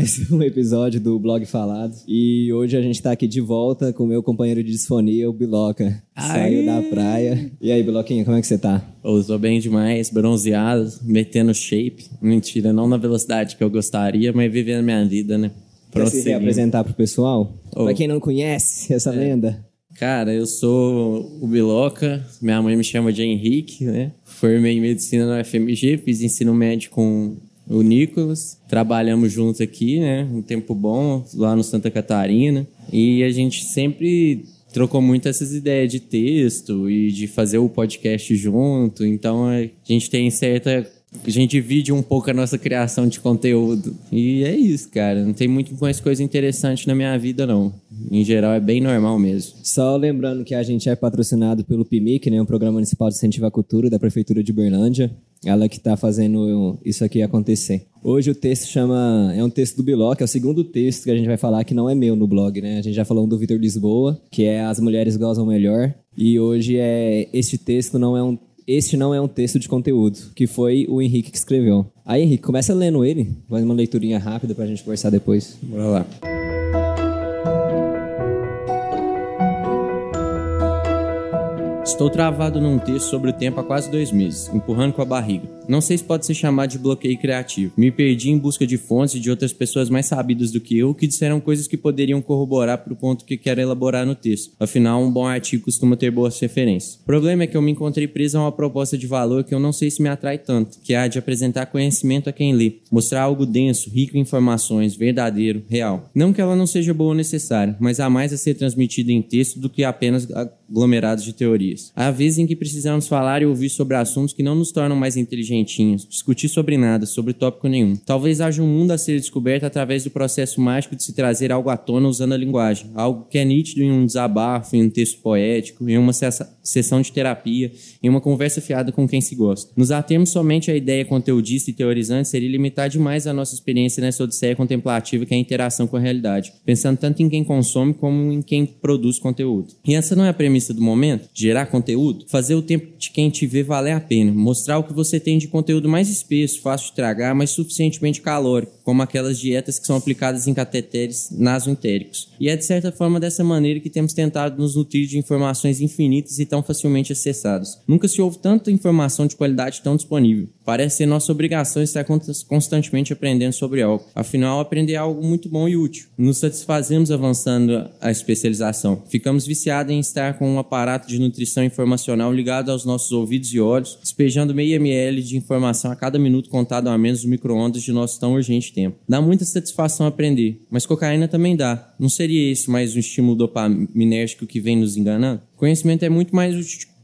mais um episódio do Blog Falado. E hoje a gente tá aqui de volta com o meu companheiro de disfonia, o Biloca. Saiu da praia. E aí, Biloquinha, como é que você tá? Eu tô bem demais, bronzeado, metendo shape. Mentira, não na velocidade que eu gostaria, mas vivendo minha vida, né? Quer se reapresentar pro pessoal? Oh. Pra quem não conhece essa lenda. Cara, eu sou o Biloca, minha mãe me chama de Henrique, né? Formei em medicina na FMG, fiz ensino médio com o Nicolas. Trabalhamos juntos aqui, né? Um tempo bom, lá no Santa Catarina. E a gente sempre trocou muito essas ideias de texto e de fazer o podcast junto. Então a gente tem certa. A gente divide um pouco a nossa criação de conteúdo. E é isso, cara. Não tem muito mais coisa interessante na minha vida, não. Em geral, é bem normal mesmo. Só lembrando que a gente é patrocinado pelo PIMIC, né? Um programa municipal de incentivo à cultura da Prefeitura de Berlândia. Ela que tá fazendo isso aqui acontecer. Hoje o texto chama. É um texto do Biloc, é o segundo texto que a gente vai falar que não é meu no blog, né? A gente já falou um do Vitor Lisboa, que é As Mulheres Gozam Melhor. E hoje é. Este texto não é um. Este não é um texto de conteúdo, que foi o Henrique que escreveu. Aí, Henrique, começa lendo ele, faz uma leiturinha rápida pra gente conversar depois. Bora lá. Estou travado num texto sobre o tempo há quase dois meses, empurrando com a barriga. Não sei se pode ser chamado de bloqueio criativo. Me perdi em busca de fontes de outras pessoas mais sabidas do que eu que disseram coisas que poderiam corroborar para o ponto que quero elaborar no texto. Afinal, um bom artigo costuma ter boas referências. O problema é que eu me encontrei preso a uma proposta de valor que eu não sei se me atrai tanto, que é a de apresentar conhecimento a quem lê, mostrar algo denso, rico em informações, verdadeiro, real. Não que ela não seja boa ou necessária, mas há mais a ser transmitida em texto do que apenas aglomerados de teorias. Há vezes em que precisamos falar e ouvir sobre assuntos que não nos tornam mais inteligentinhos, discutir sobre nada, sobre tópico nenhum. Talvez haja um mundo a ser descoberto através do processo mágico de se trazer algo à tona usando a linguagem, algo que é nítido em um desabafo, em um texto poético, em uma sessão de terapia, em uma conversa fiada com quem se gosta. Nos atemos somente à ideia conteudista e teorizante seria limitar demais a nossa experiência nessa odisseia contemplativa que é a interação com a realidade, pensando tanto em quem consome como em quem produz conteúdo. E essa não é a premissa do momento? Gerar conteúdo? Fazer o tempo de quem te vê valer a pena. Mostrar o que você tem de conteúdo mais espesso, fácil de tragar, mas suficientemente calórico, como aquelas dietas que são aplicadas em cateteres nasoentéricos. E é de certa forma dessa maneira que temos tentado nos nutrir de informações infinitas e tão facilmente acessadas. Nunca se houve tanta informação de qualidade tão disponível. Parece ser nossa obrigação estar cons- constantemente aprendendo sobre algo. Afinal, aprender é algo muito bom e útil. Nos satisfazemos avançando a especialização. Ficamos viciados em estar com um aparato de nutrição informacional ligado aos nossos ouvidos e olhos, despejando meio ml de informação a cada minuto contado a menos no micro-ondas de nosso tão urgente tempo. Dá muita satisfação aprender, mas cocaína também dá. Não seria esse mais um estímulo dopaminérgico que vem nos enganando? Conhecimento é muito mais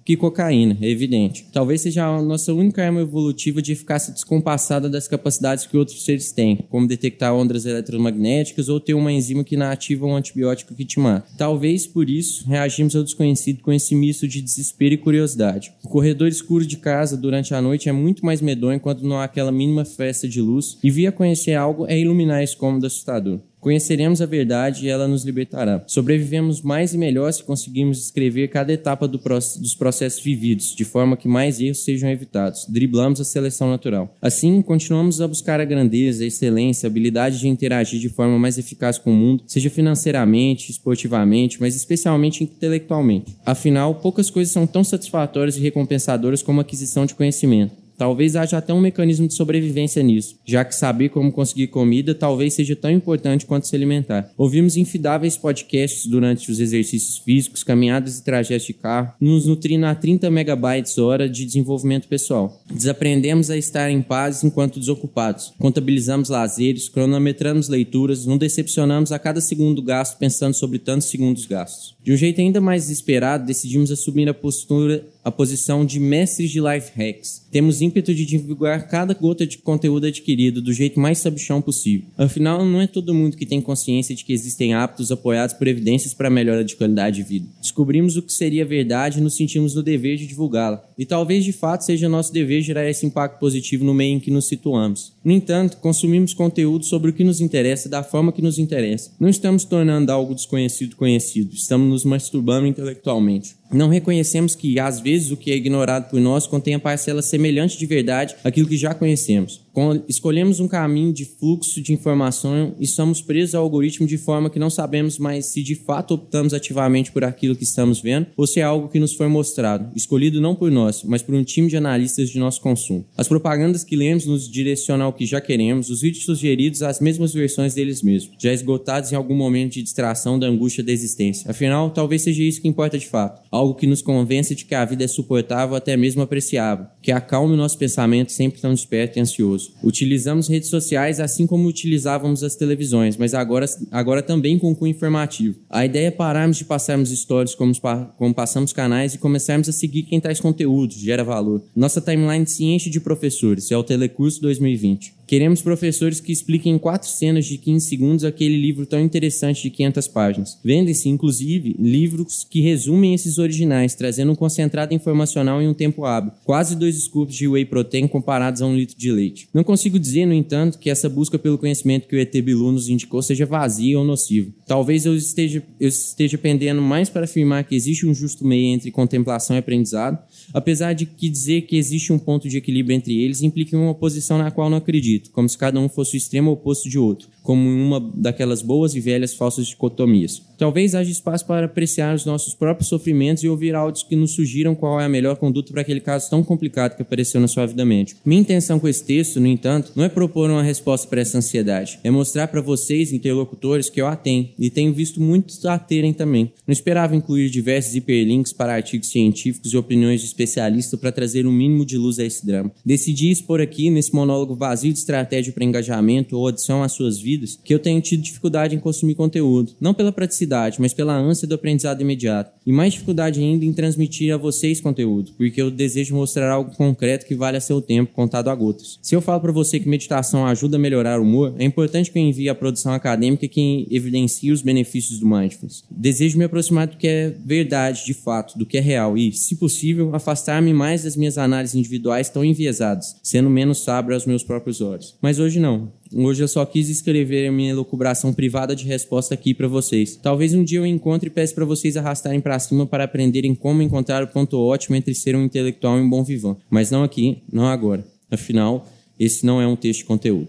que cocaína, é evidente. Talvez seja a nossa única arma evolutiva de eficácia descompassada das capacidades que outros seres têm, como detectar ondas eletromagnéticas ou ter uma enzima que inativa um antibiótico que te mata. Talvez por isso reagimos ao desconhecido com esse misto de desespero e curiosidade. O corredor escuro de casa durante a noite é muito mais medonho quando não há aquela mínima festa de luz, e vir a conhecer algo é iluminar esse cômodo assustador. Conheceremos a verdade e ela nos libertará. Sobrevivemos mais e melhor se conseguirmos descrever cada etapa do proce- dos processos vividos, de forma que mais erros sejam evitados. Driblamos a seleção natural. Assim, continuamos a buscar a grandeza, a excelência, a habilidade de interagir de forma mais eficaz com o mundo, seja financeiramente, esportivamente, mas especialmente intelectualmente. Afinal, poucas coisas são tão satisfatórias e recompensadoras como a aquisição de conhecimento. Talvez haja até um mecanismo de sobrevivência nisso, já que saber como conseguir comida talvez seja tão importante quanto se alimentar. Ouvimos infidáveis podcasts durante os exercícios físicos, caminhadas e trajetos de carro, nos nutrindo a 30 megabytes hora de desenvolvimento pessoal. Desaprendemos a estar em paz enquanto desocupados. Contabilizamos lazeres, cronometramos leituras, não decepcionamos a cada segundo gasto pensando sobre tantos segundos gastos. De um jeito ainda mais desesperado, decidimos assumir a postura, a posição de mestres de life hacks. Temos ímpeto de divulgar cada gota de conteúdo adquirido do jeito mais sabichão possível. Afinal, não é todo mundo que tem consciência de que existem hábitos apoiados por evidências para melhora de qualidade de vida. Descobrimos o que seria verdade e nos sentimos no dever de divulgá-la. E talvez de fato seja nosso dever gerar esse impacto positivo no meio em que nos situamos. No entanto, consumimos conteúdo sobre o que nos interessa da forma que nos interessa. Não estamos tornando algo desconhecido conhecido, estamos nos masturbando intelectualmente. Não reconhecemos que, às vezes, o que é ignorado por nós contém a parcela semelhante de verdade àquilo que já conhecemos. Escolhemos um caminho de fluxo de informação e somos presos ao algoritmo de forma que não sabemos mais se de fato optamos ativamente por aquilo que estamos vendo ou se é algo que nos foi mostrado, escolhido não por nós, mas por um time de analistas de nosso consumo. As propagandas que lemos nos direcionam ao que já queremos, os vídeos sugeridos as mesmas versões deles mesmos, já esgotados em algum momento de distração da angústia da existência. Afinal, talvez seja isso que importa de fato, algo que nos convence de que a vida é suportável, até mesmo apreciável, que acalme o nosso pensamento sempre tão desperto e ansioso. Utilizamos redes sociais assim como utilizávamos as televisões, mas agora, agora também com cunho informativo. A ideia é pararmos de passarmos histórias como, como passamos canais e começarmos a seguir quem traz conteúdo, gera valor. Nossa timeline se enche de professores, é o Telecurso 2020. Queremos professores que expliquem em quatro cenas de 15 segundos aquele livro tão interessante de 500 páginas. Vendem-se, inclusive, livros que resumem esses originais, trazendo um concentrado informacional em um tempo hábil. Quase dois scoops de whey protein comparados a um litro de leite. Não consigo dizer, no entanto, que essa busca pelo conhecimento que o ET Bilu nos indicou seja vazia ou nociva. Talvez eu esteja, eu esteja pendendo mais para afirmar que existe um justo meio entre contemplação e aprendizado, apesar de que dizer que existe um ponto de equilíbrio entre eles implica uma posição na qual não acredito dito, como se cada um fosse o extremo oposto de outro, como uma daquelas boas e velhas falsas dicotomias. Talvez haja espaço para apreciar os nossos próprios sofrimentos e ouvir áudios que nos sugiram qual é a melhor conduta para aquele caso tão complicado que apareceu na sua vida mente. Minha intenção com esse texto, no entanto, não é propor uma resposta para essa ansiedade, é mostrar para vocês, interlocutores, que eu a tenho e tenho visto muitos a terem também. Não esperava incluir diversos hiperlinks para artigos científicos e opiniões de especialistas para trazer um mínimo de luz a esse drama. Decidi expor aqui, nesse monólogo vazio de estratégia para engajamento ou adição às suas vidas, que eu tenho tido dificuldade em consumir conteúdo, não pela praticidade mas pela ânsia do aprendizado imediato. E mais dificuldade ainda em transmitir a vocês conteúdo, porque eu desejo mostrar algo concreto que vale a seu tempo, contado a gotas. Se eu falo para você que meditação ajuda a melhorar o humor, é importante que eu envie a produção acadêmica que evidencie os benefícios do mindfulness. Desejo me aproximar do que é verdade, de fato, do que é real e, se possível, afastar-me mais das minhas análises individuais tão enviesadas, sendo menos sábio aos meus próprios olhos. Mas hoje não. Hoje eu só quis escrever a minha elucubração privada de resposta aqui para vocês. Talvez um dia eu encontre e peça para vocês arrastarem para cima para aprenderem como encontrar o ponto ótimo entre ser um intelectual e um bom vivant. Mas não aqui, não agora. Afinal, esse não é um texto de conteúdo.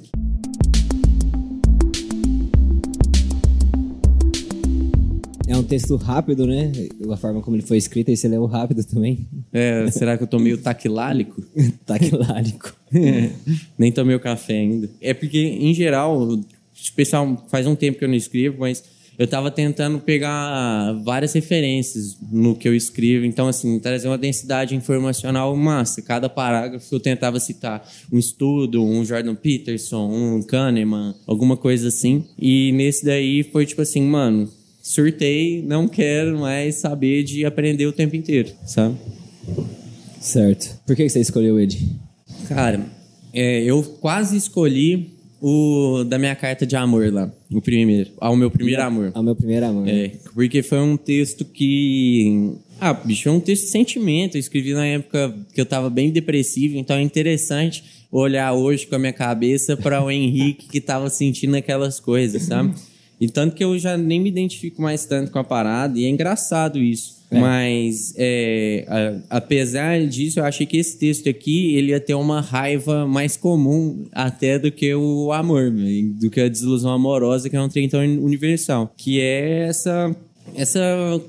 Texto rápido, né? A forma como ele foi escrito, e você leu rápido também. É, será que eu tô meio taquilálico? taquilálico. É, nem tomei o café ainda. É porque, em geral, especial, faz um tempo que eu não escrevo, mas eu estava tentando pegar várias referências no que eu escrevo. Então, assim, trazer uma densidade informacional massa. Cada parágrafo eu tentava citar um estudo, um Jordan Peterson, um Kahneman, alguma coisa assim. E nesse daí foi tipo assim, mano, surtei, não quero mais saber de aprender o tempo inteiro, sabe? Certo. Por que você escolheu ele? Cara, é, eu quase escolhi o da minha carta de amor lá, o primeiro, ao meu primeiro amor. Ao meu primeiro amor. É, porque foi um texto que ah, bicho, é um texto de sentimento. Eu escrevi na época que eu tava bem depressivo, então é interessante olhar hoje com a minha cabeça para o Henrique que tava sentindo aquelas coisas, sabe? E tanto que eu já nem me identifico mais tanto com a parada, e é engraçado isso. É. Mas, é, a, apesar disso, eu achei que esse texto aqui ele ia ter uma raiva mais comum até do que o amor, do que a desilusão amorosa, que é um trem tão universal. Que é essa essa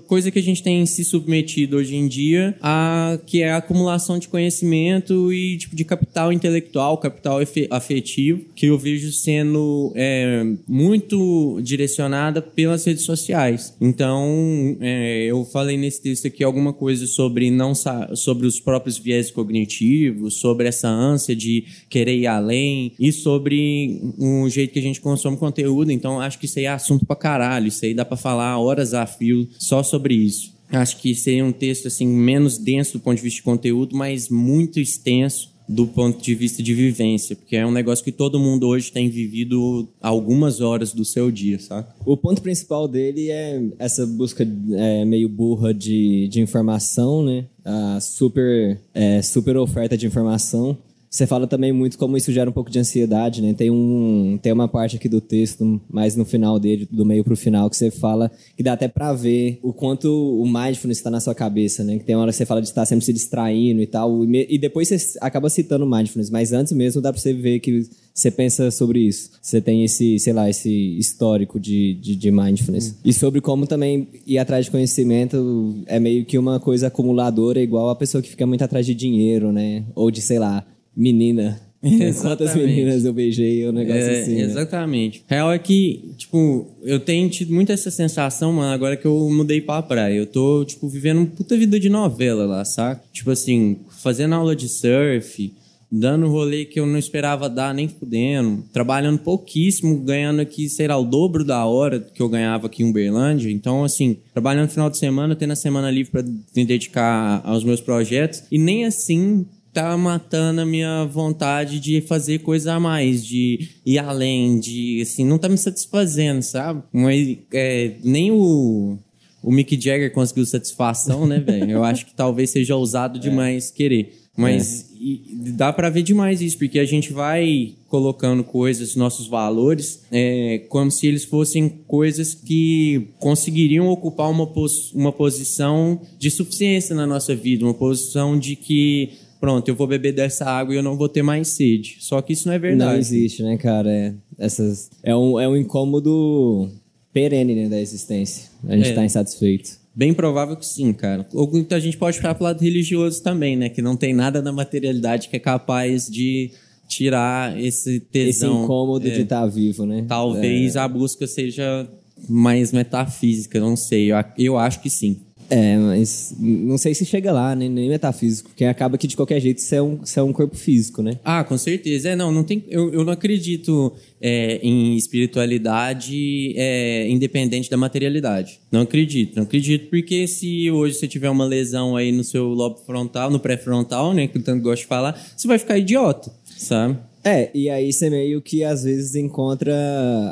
coisa que a gente tem se submetido hoje em dia, a, que é a acumulação de conhecimento e tipo, de capital intelectual, capital afetivo, que eu vejo sendo é, muito direcionada pelas redes sociais. Então, é, eu falei nesse texto aqui alguma coisa sobre não sobre os próprios viés cognitivos, sobre essa ânsia de querer ir além e sobre o jeito que a gente consome conteúdo. Então, acho que isso aí é assunto pra caralho. Isso aí dá pra falar horas a fio só sobre isso. Acho que seria um texto assim menos denso do ponto de vista de conteúdo, mas muito extenso do ponto de vista de vivência, porque é um negócio que todo mundo hoje tem vivido algumas horas do seu dia, sabe? O ponto principal dele é essa busca é, meio burra de, de informação, né? A super, é, super oferta de informação Você fala também muito como isso gera um pouco de ansiedade, né? Tem, um, tem uma parte aqui do texto, mais no final dele, do meio pro final, que você fala que dá até para ver o quanto o mindfulness está na sua cabeça, né? Que tem uma hora que você fala de estar sempre se distraindo e tal, e depois você acaba citando mindfulness, mas antes mesmo dá para você ver que você pensa sobre isso. Você tem esse, sei lá, esse histórico de, de, de mindfulness. Hum. E sobre como também ir atrás de conhecimento é meio que uma coisa acumuladora, igual a pessoa que fica muito atrás de dinheiro, né? Ou de, sei lá, menina. Quantas meninas eu beijei, o um negócio é, assim. Né? Exatamente. Real é que, tipo, eu tenho tido muito essa sensação, mano, agora que eu mudei pra praia. Eu tô, tipo, vivendo uma puta vida de novela lá, saca? Tipo assim, fazendo aula de surf, dando rolê que eu não esperava dar nem fudendo, trabalhando pouquíssimo, ganhando aqui, sei lá, o dobro da hora que eu ganhava aqui em Uberlândia. Então, assim, trabalhando no final de semana, tendo a semana livre para me dedicar aos meus projetos. E nem assim tá matando a minha vontade de fazer coisa a mais, de ir além, de assim, não tá me satisfazendo, sabe? Mas é, nem o, o Mick Jagger conseguiu satisfação, né, velho? Eu acho que talvez seja ousado é. demais é. querer. Mas é. dá para ver demais isso, porque a gente vai colocando coisas, nossos valores, é, como se eles fossem coisas que conseguiriam ocupar uma, pos uma posição de suficiência na nossa vida, uma posição de que pronto, eu vou beber dessa água e eu não vou ter mais sede. Só que isso não é verdade. Não existe, né, cara? É, essas, é, um, é um incômodo perene né, da existência. A gente está é. insatisfeito. Bem provável que sim, cara. Ou a gente pode ficar pro lado religioso também, né? Que não tem nada na materialidade que é capaz de tirar esse tesão. Esse incômodo é, de estar tá vivo, né? Talvez é. a busca seja mais metafísica, não sei. Eu, eu acho que sim. É, mas não sei se chega lá, né? nem metafísico, porque acaba que de qualquer jeito você é um, você é um corpo físico, né? Ah, com certeza. É, não, não tem, eu, eu não acredito é, em espiritualidade é, independente da materialidade. Não acredito, não acredito, porque se hoje você tiver uma lesão aí no seu lobo frontal, no pré-frontal, né, que eu tanto gosto de falar, você vai ficar idiota, sabe? É, e aí você meio que às vezes encontra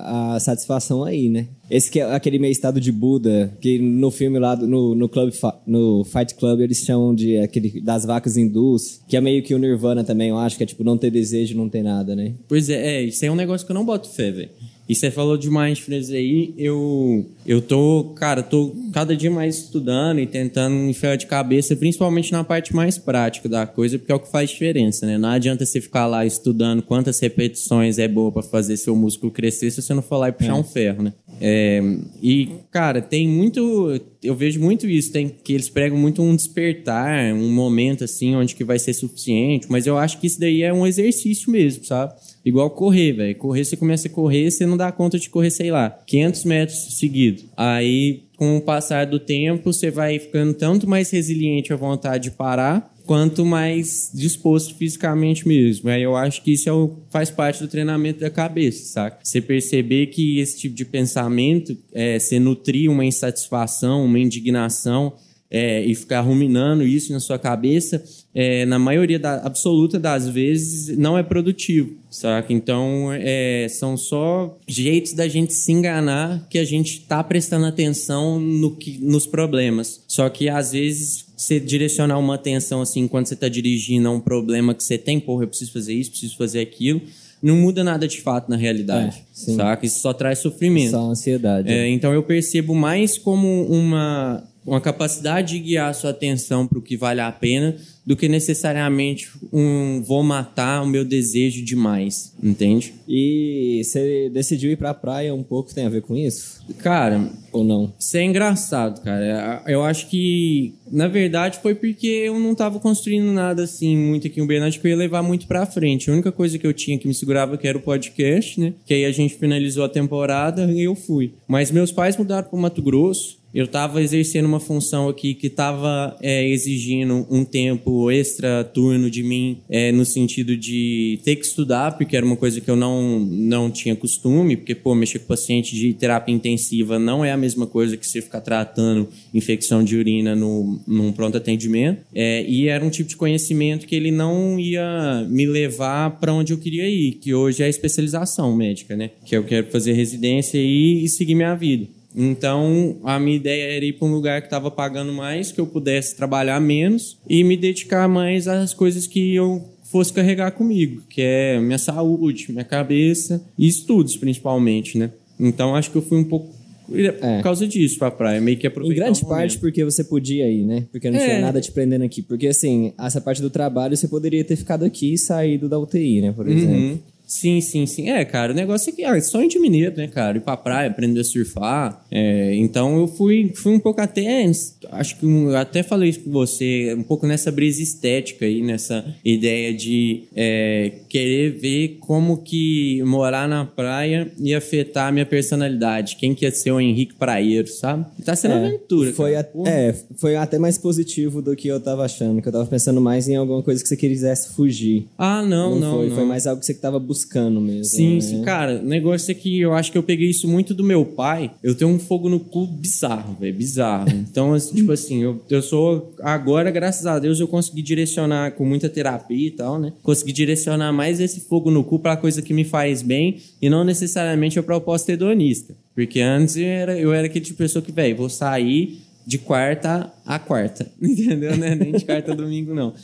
a satisfação aí, né? Esse que é aquele meio estado de Buda, que no filme lá, no, no, club, no Fight Club, eles chamam de aquele das vacas hindus, que é meio que o Nirvana também, eu acho, que é tipo não ter desejo, não ter nada, né? Pois é, é isso é um negócio que eu não boto fé, velho. E você falou de mindfulness aí, eu, eu tô, cara, tô cada dia mais estudando e tentando enfiar de cabeça, principalmente na parte mais prática da coisa, porque é o que faz diferença, né? Não adianta você ficar lá estudando quantas repetições é boa para fazer seu músculo crescer se você não for lá e puxar é. um ferro, né? É, e, cara, tem muito. Eu vejo muito isso, tem que eles pregam muito um despertar, um momento assim, onde que vai ser suficiente, mas eu acho que isso daí é um exercício mesmo, sabe? Igual correr, velho. Correr, você começa a correr, você não dá conta de correr, sei lá, 500 metros seguidos. Aí, com o passar do tempo, você vai ficando tanto mais resiliente à vontade de parar, quanto mais disposto fisicamente mesmo. Aí eu acho que isso é o, faz parte do treinamento da cabeça, saca? Você perceber que esse tipo de pensamento, é, você nutrir uma insatisfação, uma indignação, é, e ficar ruminando isso na sua cabeça, é, na maioria da, absoluta das vezes, não é produtivo, saca? Então, é, são só jeitos da gente se enganar que a gente está prestando atenção no que, nos problemas. Só que, às vezes, você direcionar uma atenção, assim, quando você está dirigindo a um problema que você tem, porra, eu preciso fazer isso, preciso fazer aquilo, não muda nada de fato na realidade, é, saca? Isso só traz sofrimento. Só ansiedade. É, então, eu percebo mais como uma uma capacidade de guiar sua atenção para o que vale a pena do que necessariamente um vou matar o meu desejo demais, entende? E você decidiu ir para a praia um pouco tem a ver com isso? Cara, ou não? Isso é engraçado, cara. Eu acho que na verdade foi porque eu não estava construindo nada assim muito aqui em Uberlândia que eu ia levar muito para frente. A única coisa que eu tinha que me segurava que era o podcast, né? Que aí a gente finalizou a temporada e eu fui. Mas meus pais mudaram para Mato Grosso eu estava exercendo uma função aqui que estava é, exigindo um tempo extra turno de mim, é, no sentido de ter que estudar, porque era uma coisa que eu não, não tinha costume, porque, pô, mexer com paciente de terapia intensiva não é a mesma coisa que você ficar tratando infecção de urina no, num pronto atendimento. É, e era um tipo de conhecimento que ele não ia me levar para onde eu queria ir, que hoje é a especialização médica, né? Que eu quero fazer residência e, e seguir minha vida. Então, a minha ideia era ir para um lugar que estava pagando mais, que eu pudesse trabalhar menos e me dedicar mais às coisas que eu fosse carregar comigo, que é minha saúde, minha cabeça e estudos, principalmente, né? Então acho que eu fui um pouco é. por causa disso pra praia, meio que aproveitar Em grande parte porque você podia ir, né? Porque não É. tinha nada te prendendo aqui. Porque, assim, essa parte do trabalho você poderia ter ficado aqui e saído da UTI, né? Por exemplo. Uhum. Sim, sim, sim. É, cara, o negócio é que ah, sonho de mineiro, né, cara? Ir pra praia, aprender a surfar. É, então eu fui, fui um pouco até. Acho que um- até falei isso com você, um pouco nessa brisa estética aí, nessa ideia de é, querer ver como que morar na praia ia afetar a minha personalidade. Quem que ia ser o Henrique Praieiro, sabe? Tá sendo É, aventura. Foi, a- é, foi até mais positivo do que eu tava achando. Que eu tava pensando mais em alguma coisa que você quisesse fugir. Ah, não, não. foi, não. foi mais algo que você tava buscando mesmo. Sim, né? cara, o negócio é que eu acho que eu peguei isso muito do meu pai. Eu tenho um fogo no cu bizarro, velho, bizarro. Então, assim, tipo assim, eu, eu sou. Agora, graças a Deus, eu consegui direcionar com muita terapia e tal, né? Consegui direcionar mais esse fogo no cu pra coisa que me faz bem e não necessariamente a proposta hedonista. Porque antes eu era, eu era aquele tipo de pessoa que, velho, vou sair de quarta a quarta, entendeu? Né? Nem de quarta a domingo, não.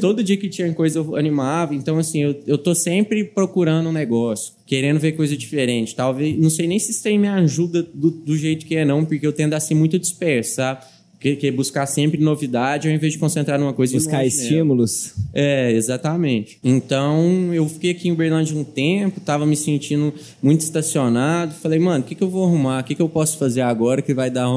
Todo dia que tinha coisa eu animava, então assim, eu, eu tô sempre procurando um negócio, querendo ver coisa diferente. Talvez, não sei nem se isso aí me ajuda do, do jeito que é, não, porque eu tendo a ser muito disperso, sabe? Que, que é buscar sempre novidade ao invés de concentrar numa coisa Buscar nela. estímulos. É, exatamente. Então, eu fiquei aqui em Uberlândia um tempo, tava me sentindo muito estacionado. Falei, mano, o que, que eu vou arrumar? O que, que eu posso fazer agora que vai dar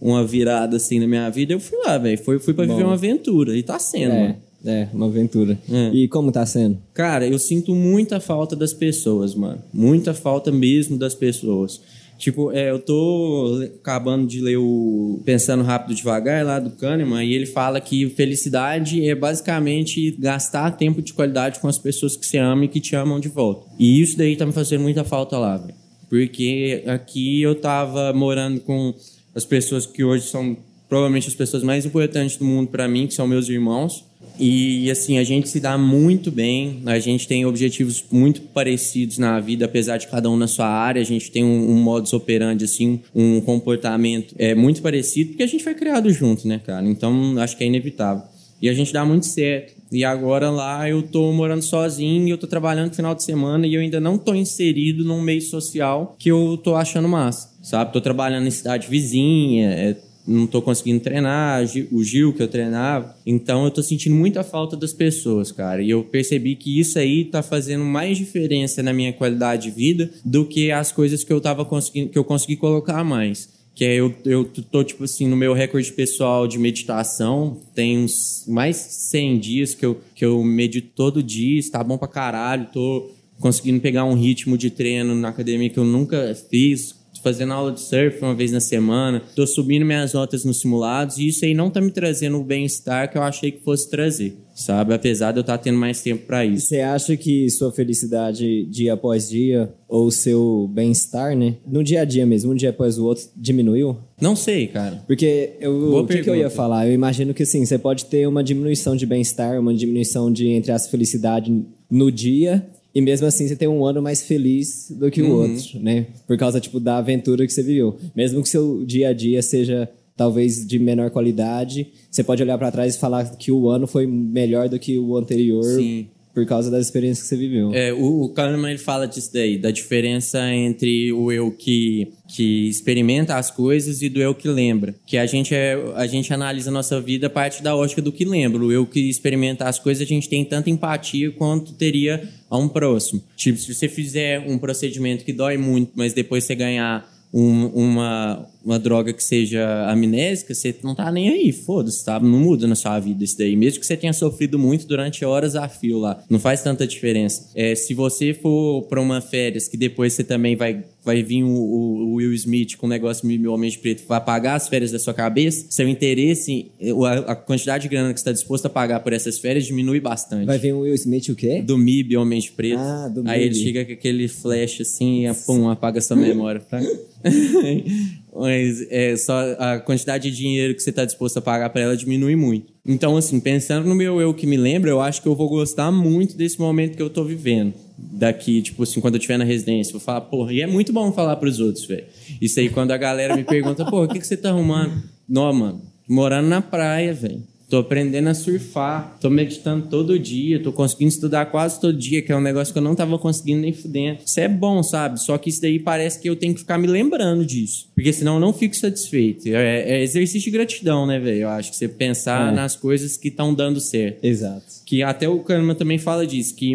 uma virada assim na minha vida? Eu fui lá, velho. Fui, fui pra viver Bom. uma aventura. E tá sendo, É, mano. é, uma aventura. É. E como tá sendo? Cara, eu sinto muita falta das pessoas, mano. Muita falta mesmo das pessoas. Tipo, é, eu tô acabando de ler o Pensando Rápido Devagar, lá do Kahneman, e ele fala que felicidade é basicamente gastar tempo de qualidade com as pessoas que você ama e que te amam de volta. E isso daí tá me fazendo muita falta lá, velho. Porque aqui eu tava morando com as pessoas que hoje são provavelmente as pessoas mais importantes do mundo para mim, que são meus irmãos. E assim, a gente se dá muito bem, a gente tem objetivos muito parecidos na vida, apesar de cada um na sua área, a gente tem um, um modus operandi, assim, um comportamento é, muito parecido, porque a gente foi criado junto, né, cara? Então, acho que é inevitável. E a gente dá muito certo. E agora lá eu tô morando sozinho, eu tô trabalhando no final de semana e eu ainda não tô inserido num meio social que eu tô achando massa, sabe? Tô trabalhando em cidade vizinha, é, não tô conseguindo treinar, o Gil que eu treinava. Então eu tô sentindo muita falta das pessoas, cara. E eu percebi que isso aí tá fazendo mais diferença na minha qualidade de vida do que as coisas que eu tava conseguindo, que eu consegui colocar mais. Que é eu, eu tô, tipo assim, no meu recorde pessoal de meditação, tem uns mais 100 dias que eu, que eu medito todo dia, está bom pra caralho, tô conseguindo pegar um ritmo de treino na academia que eu nunca fiz, fazendo aula de surf uma vez na semana, tô subindo minhas notas nos simulados e isso aí não tá me trazendo o bem-estar que eu achei que fosse trazer, sabe? Apesar de eu estar tendo mais tempo para isso. Você acha que sua felicidade dia após dia, ou seu bem-estar, né? No dia a dia mesmo, um dia após o outro, diminuiu? Não sei, cara. Porque eu, Boa o que, que eu ia falar? Eu imagino que assim, você pode ter uma diminuição de bem-estar, uma diminuição de, entre as felicidade no dia, e mesmo assim você tem um ano mais feliz do que o Uhum. outro, né? Por causa, tipo, da aventura que você viveu. Mesmo que seu dia a dia seja talvez de menor qualidade, você pode olhar pra trás e falar que o ano foi melhor do que o anterior Sim. por causa das experiências que você viveu. É, o, o Kahneman ele fala disso daí, da diferença entre o eu que, que experimenta as coisas e do eu que lembra. Que a gente, é, a gente analisa a nossa vida a partir da ótica do que lembra. O eu que experimenta as coisas, a gente tem tanta empatia quanto teria a um próximo. Tipo, se você fizer um procedimento que dói muito, mas depois você ganhar um- uma, uma droga que seja amnésica, você não tá nem aí, foda-se, tá? Não muda na sua vida isso daí. Mesmo que você tenha sofrido muito durante horas a fio lá, não faz tanta diferença. É, se você for pra uma férias que depois você também vai, vai vir o, o- o Will Smith com um negócio meio homem de preto, vai pagar as férias da sua cabeça, seu interesse, a, a quantidade de grana que você está disposto a pagar por essas férias diminui bastante. Vai vir o Will Smith o quê? Do MIB, Homem de Preto. Ah, do Aí ele MIB. chega com aquele flash assim e pum, apaga sua memória. Tá? Mas é, só a quantidade de dinheiro que você está disposto a pagar para ela diminui muito. Então, assim, pensando no meu eu que me lembra, eu acho que eu vou gostar muito desse momento que eu tô vivendo. Daqui, tipo assim, quando eu estiver na residência, vou falar, porra, e é muito bom falar pros outros, velho. Isso aí, quando a galera me pergunta, porra, o que, que você tá arrumando? Não, mano, morando na praia, velho. Tô aprendendo a surfar, tô meditando todo dia, tô conseguindo estudar quase todo dia, que é um negócio que eu não tava conseguindo nem fudendo. Isso é bom, sabe? Só que isso daí parece que eu tenho que ficar me lembrando disso. Porque senão eu não fico satisfeito. É, é exercício de gratidão, né, velho? Eu acho que você pensar é. nas coisas que estão dando certo. Exato. Que até o Kahneman também fala disso, que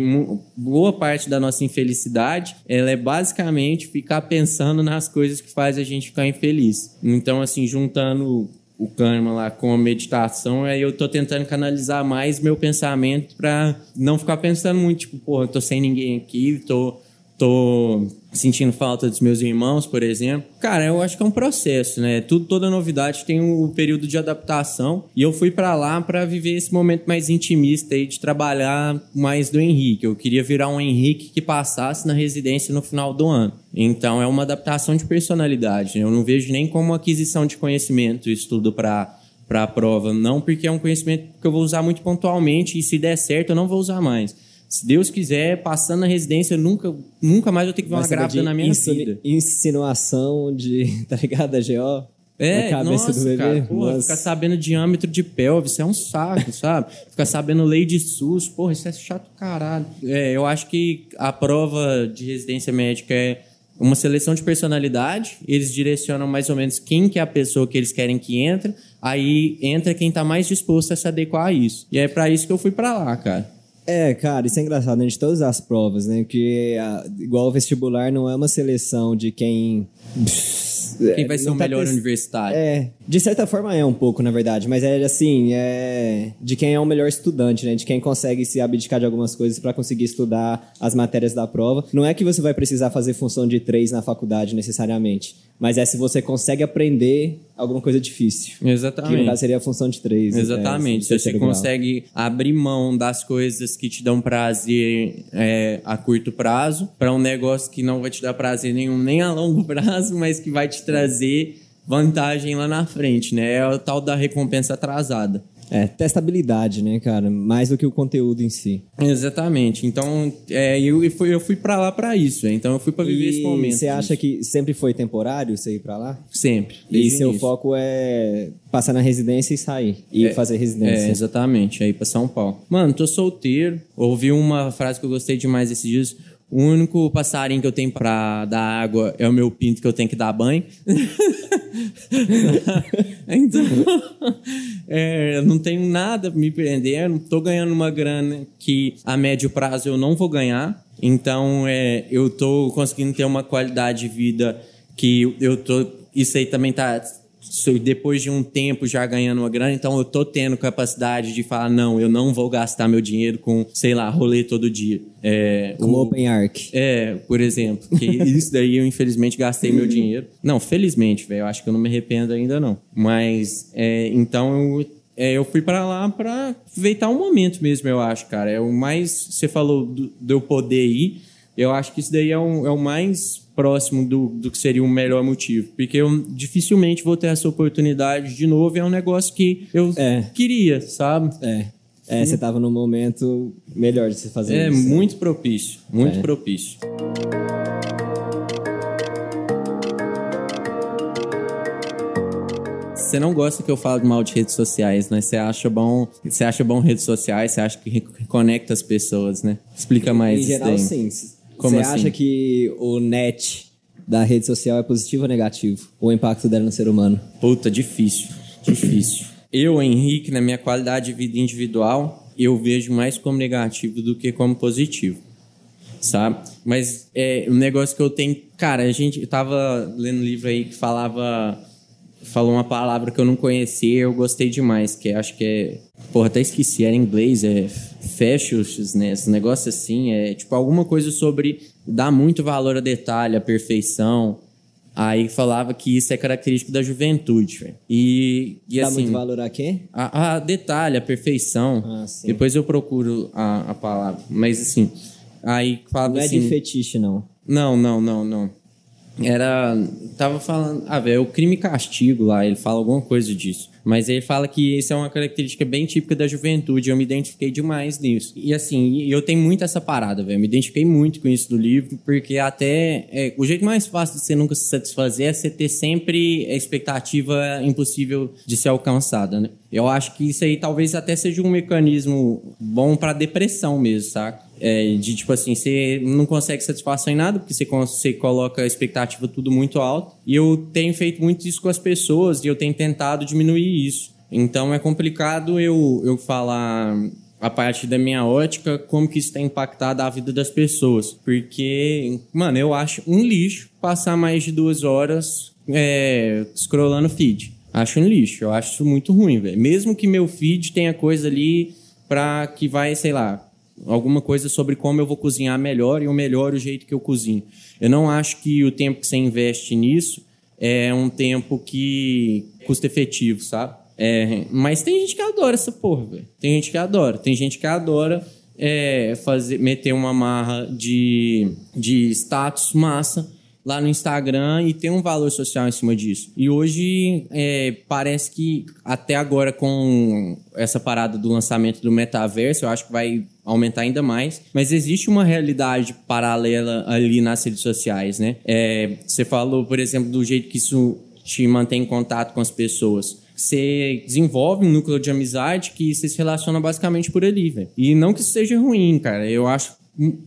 boa parte da nossa infelicidade, ela é basicamente ficar pensando nas coisas que faz a gente ficar infeliz. Então, assim, juntando o Kahneman lá com a meditação, aí eu tô tentando canalizar mais meu pensamento para não ficar pensando muito, tipo, porra, tô sem ninguém aqui, tô, tô sentindo falta dos meus irmãos, por exemplo. Cara, eu acho que é um processo, né? Tudo, toda novidade tem o um período de adaptação. E eu fui para lá para viver esse momento mais intimista aí de trabalhar mais do Henrique. Eu queria virar um Henrique que passasse na residência no final do ano. Então é uma adaptação de personalidade. Né? Eu não vejo nem como aquisição de conhecimento isso tudo para para a prova, não porque é um conhecimento que eu vou usar muito pontualmente e se der certo eu não vou usar mais se Deus quiser, passando na residência, nunca, nunca mais eu tenho que ver uma grávida na minha vida. Insinuação de, tá ligado, a GO? É, na cabeça nossa, do bebê. Cara, porra, ficar sabendo diâmetro de pelve, isso é um saco, sabe? Ficar sabendo lei de SUS, porra, isso é chato caralho. É, eu acho que a prova de residência médica é uma seleção de personalidade, eles direcionam mais ou menos quem que é a pessoa que eles querem que entre, aí entra quem está mais disposto a se adequar a isso. E é para isso que eu fui para lá, cara. É, cara, isso é engraçado, né? De todas as provas, né? Que igual o vestibular não é uma seleção de quem quem vai ser o tá melhor universitário. É, de certa forma é um pouco, na verdade, mas é assim, é de quem é o melhor estudante, né? De quem consegue se abdicar de algumas coisas para conseguir estudar as matérias da prova. Não é que você vai precisar fazer função de três na faculdade necessariamente, mas é se você consegue aprender alguma coisa difícil. Exatamente. Que no caso seria a função de três. Né? Exatamente. É, se você consegue abrir mão das coisas que te dão prazer é, a curto prazo para um negócio que não vai te dar prazer nenhum nem a longo prazo, mas que vai te trazer vantagem lá na frente, né? É o tal da recompensa atrasada. É, testabilidade, né, cara? Mais do que o conteúdo em si. Exatamente. Então, é, eu, fui, eu fui para lá para isso. Então, eu fui para viver e esse momento. Você acha que sempre foi temporário você ir para lá? Sempre. E seu início. foco é passar na residência e sair. E é, fazer residência. É, exatamente. Aí para São Paulo. Mano, tô solteiro. Ouvi uma frase que eu gostei demais esses dias o único passarinho que eu tenho para dar água é o meu pinto que eu tenho que dar banho. então, é, não tenho nada me prendendo. Estou ganhando uma grana que a médio prazo eu não vou ganhar. Então, é, eu estou conseguindo ter uma qualidade de vida que eu tô. Isso aí também tá depois de um tempo já ganhando uma grana, então eu tô tendo capacidade de falar, não, eu não vou gastar meu dinheiro com, sei lá, rolê todo dia. É, Como o Open Arc. É, por exemplo. Que isso daí eu infelizmente gastei meu dinheiro. Não, felizmente, velho, eu acho que eu não me arrependo ainda não. Mas, é, então eu é, eu fui para lá para aproveitar um momento mesmo, eu acho, cara. É o mais. Você falou do, do eu poder ir. Eu acho que isso daí é, um, é o mais próximo do, do que seria o melhor motivo. Porque eu dificilmente vou ter essa oportunidade de novo. É um negócio que eu é. queria, sabe? É. É, você estava num momento melhor de se fazer é, isso. É, muito propício. Muito é. propício. Você não gosta que eu fale mal de redes sociais, né? Você acha bom, você acha bom redes sociais, você acha que conecta as pessoas, né? Explica mais Em geral, sim. Como Você assim? acha que o net da rede social é positivo ou negativo? O impacto dela no ser humano? Puta, difícil. Difícil. eu, Henrique, na minha qualidade de vida individual, eu vejo mais como negativo do que como positivo. Sabe? Mas é um negócio que eu tenho. Cara, a gente eu tava lendo um livro aí que falava. Falou uma palavra que eu não conhecia eu gostei demais, que é, acho que é. Porra, até esqueci, era em inglês, é fashions, né? Esse negócio assim, é tipo alguma coisa sobre dar muito valor a detalhe, a perfeição. Aí falava que isso é característico da juventude, velho. E, e Dá assim. muito valor a quê? A, a detalhe, a perfeição. Ah, Depois eu procuro a, a palavra. Mas assim. Aí falava não assim. Não é de fetiche, não. Não, não, não, não. Era. Tava falando. Ah, velho, o crime castigo lá, ele fala alguma coisa disso. Mas ele fala que isso é uma característica bem típica da juventude. Eu me identifiquei demais nisso. E assim, eu tenho muito essa parada, velho. Me identifiquei muito com isso do livro, porque até é, o jeito mais fácil de você nunca se satisfazer é você ter sempre a expectativa impossível de ser alcançada, né? Eu acho que isso aí talvez até seja um mecanismo bom para depressão mesmo, saca? É, de tipo assim, você não consegue satisfação em nada, porque você, você coloca a expectativa tudo muito alto. E eu tenho feito muito isso com as pessoas e eu tenho tentado diminuir isso. Então é complicado eu, eu falar a partir da minha ótica como que isso tem impactado a vida das pessoas. Porque, mano, eu acho um lixo passar mais de duas horas é, scrollando feed. Acho um lixo, eu acho isso muito ruim, velho. Mesmo que meu feed tenha coisa ali pra que vai, sei lá, alguma coisa sobre como eu vou cozinhar melhor e o melhor o jeito que eu cozinho. Eu não acho que o tempo que você investe nisso é um tempo que custa efetivo, sabe? É, mas tem gente que adora essa porra, velho. Tem gente que adora. Tem gente que adora é, fazer, meter uma marra de, de status massa lá no Instagram e tem um valor social em cima disso. E hoje é, parece que até agora com essa parada do lançamento do metaverso, eu acho que vai aumentar ainda mais. Mas existe uma realidade paralela ali nas redes sociais, né? É, você falou, por exemplo, do jeito que isso te mantém em contato com as pessoas você desenvolve um núcleo de amizade que você se relaciona basicamente por ali, velho. E não que isso seja ruim, cara. Eu acho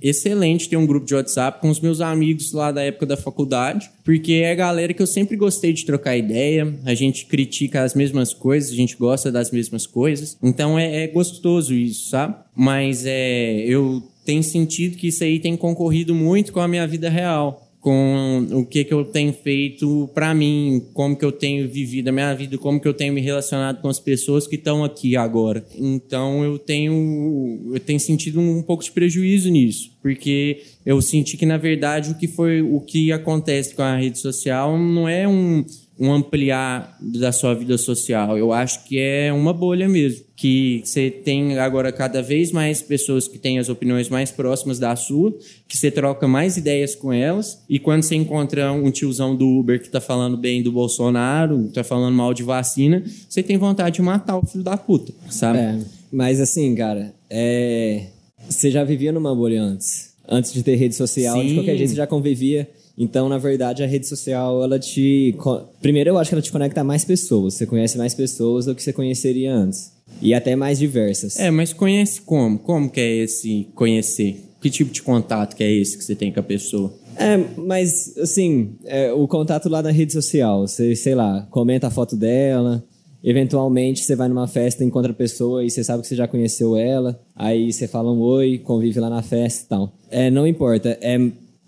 excelente ter um grupo de WhatsApp com os meus amigos lá da época da faculdade, porque é a galera que eu sempre gostei de trocar ideia, a gente critica as mesmas coisas, a gente gosta das mesmas coisas, então é, é gostoso isso, sabe? Mas é, eu tenho sentido que isso aí tem concorrido muito com a minha vida real com o que, que eu tenho feito para mim, como que eu tenho vivido a minha vida, como que eu tenho me relacionado com as pessoas que estão aqui agora. Então eu tenho eu tenho sentido um pouco de prejuízo nisso, porque eu senti que na verdade o que foi o que acontece com a rede social não é um um ampliar da sua vida social. Eu acho que é uma bolha mesmo. Que você tem agora cada vez mais pessoas que têm as opiniões mais próximas da sua, que você troca mais ideias com elas, e quando você encontra um tiozão do Uber que tá falando bem do Bolsonaro, tá falando mal de vacina, você tem vontade de matar o filho da puta, sabe? É, mas assim, cara, é... você já vivia numa bolha antes. Antes de ter rede social, Sim. de qualquer jeito você já convivia então, na verdade, a rede social, ela te. Primeiro, eu acho que ela te conecta a mais pessoas. Você conhece mais pessoas do que você conheceria antes. E até mais diversas. É, mas conhece como? Como que é esse conhecer? Que tipo de contato que é esse que você tem com a pessoa? É, mas, assim, é, o contato lá na rede social, você, sei lá, comenta a foto dela, eventualmente você vai numa festa, encontra a pessoa e você sabe que você já conheceu ela, aí você fala um oi, convive lá na festa e tal. É, não importa, é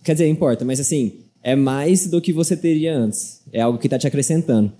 Quer dizer, importa, mas assim, é mais do que você teria antes. É algo que está te acrescentando.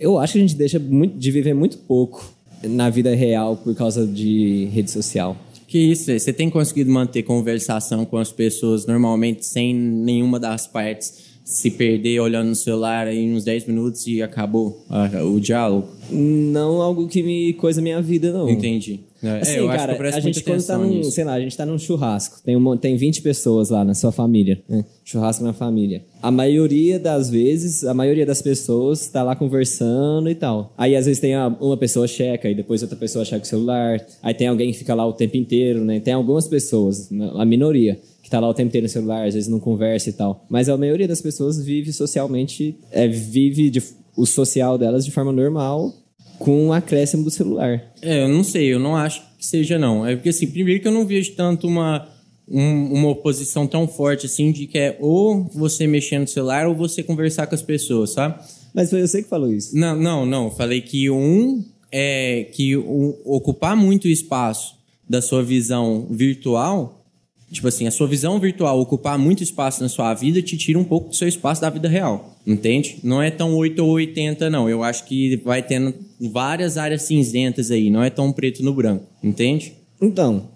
Eu acho que a gente deixa de viver muito pouco na vida real por causa de rede social. Que isso, você tem conseguido manter conversação com as pessoas normalmente sem nenhuma das partes se perder olhando no celular aí uns 10 minutos e acabou o diálogo? Não algo que me coisa minha vida, não. Entendi. É, assim, é, cara, a gente quando tá num, sei lá, a gente tá num churrasco, tem, uma, tem 20 pessoas lá na sua família, né? Churrasco na família. A maioria das vezes, a maioria das pessoas tá lá conversando e tal. Aí às vezes tem uma pessoa checa e depois outra pessoa checa o celular. Aí tem alguém que fica lá o tempo inteiro, né? Tem algumas pessoas, a minoria, que tá lá o tempo inteiro no celular, às vezes não conversa e tal. Mas a maioria das pessoas vive socialmente, é, vive de, o social delas de forma normal com o acréscimo do celular. É, eu não sei, eu não acho que seja não. É porque assim, primeiro que eu não vejo tanto uma um, uma oposição tão forte assim de que é ou você mexer no celular ou você conversar com as pessoas, sabe? Mas foi você que falou isso. Não, não, não. Falei que um é que um, ocupar muito espaço da sua visão virtual Tipo assim, a sua visão virtual ocupar muito espaço na sua vida te tira um pouco do seu espaço da vida real. Entende? Não é tão 8 ou 80, não. Eu acho que vai tendo várias áreas cinzentas aí. Não é tão preto no branco. Entende? Então,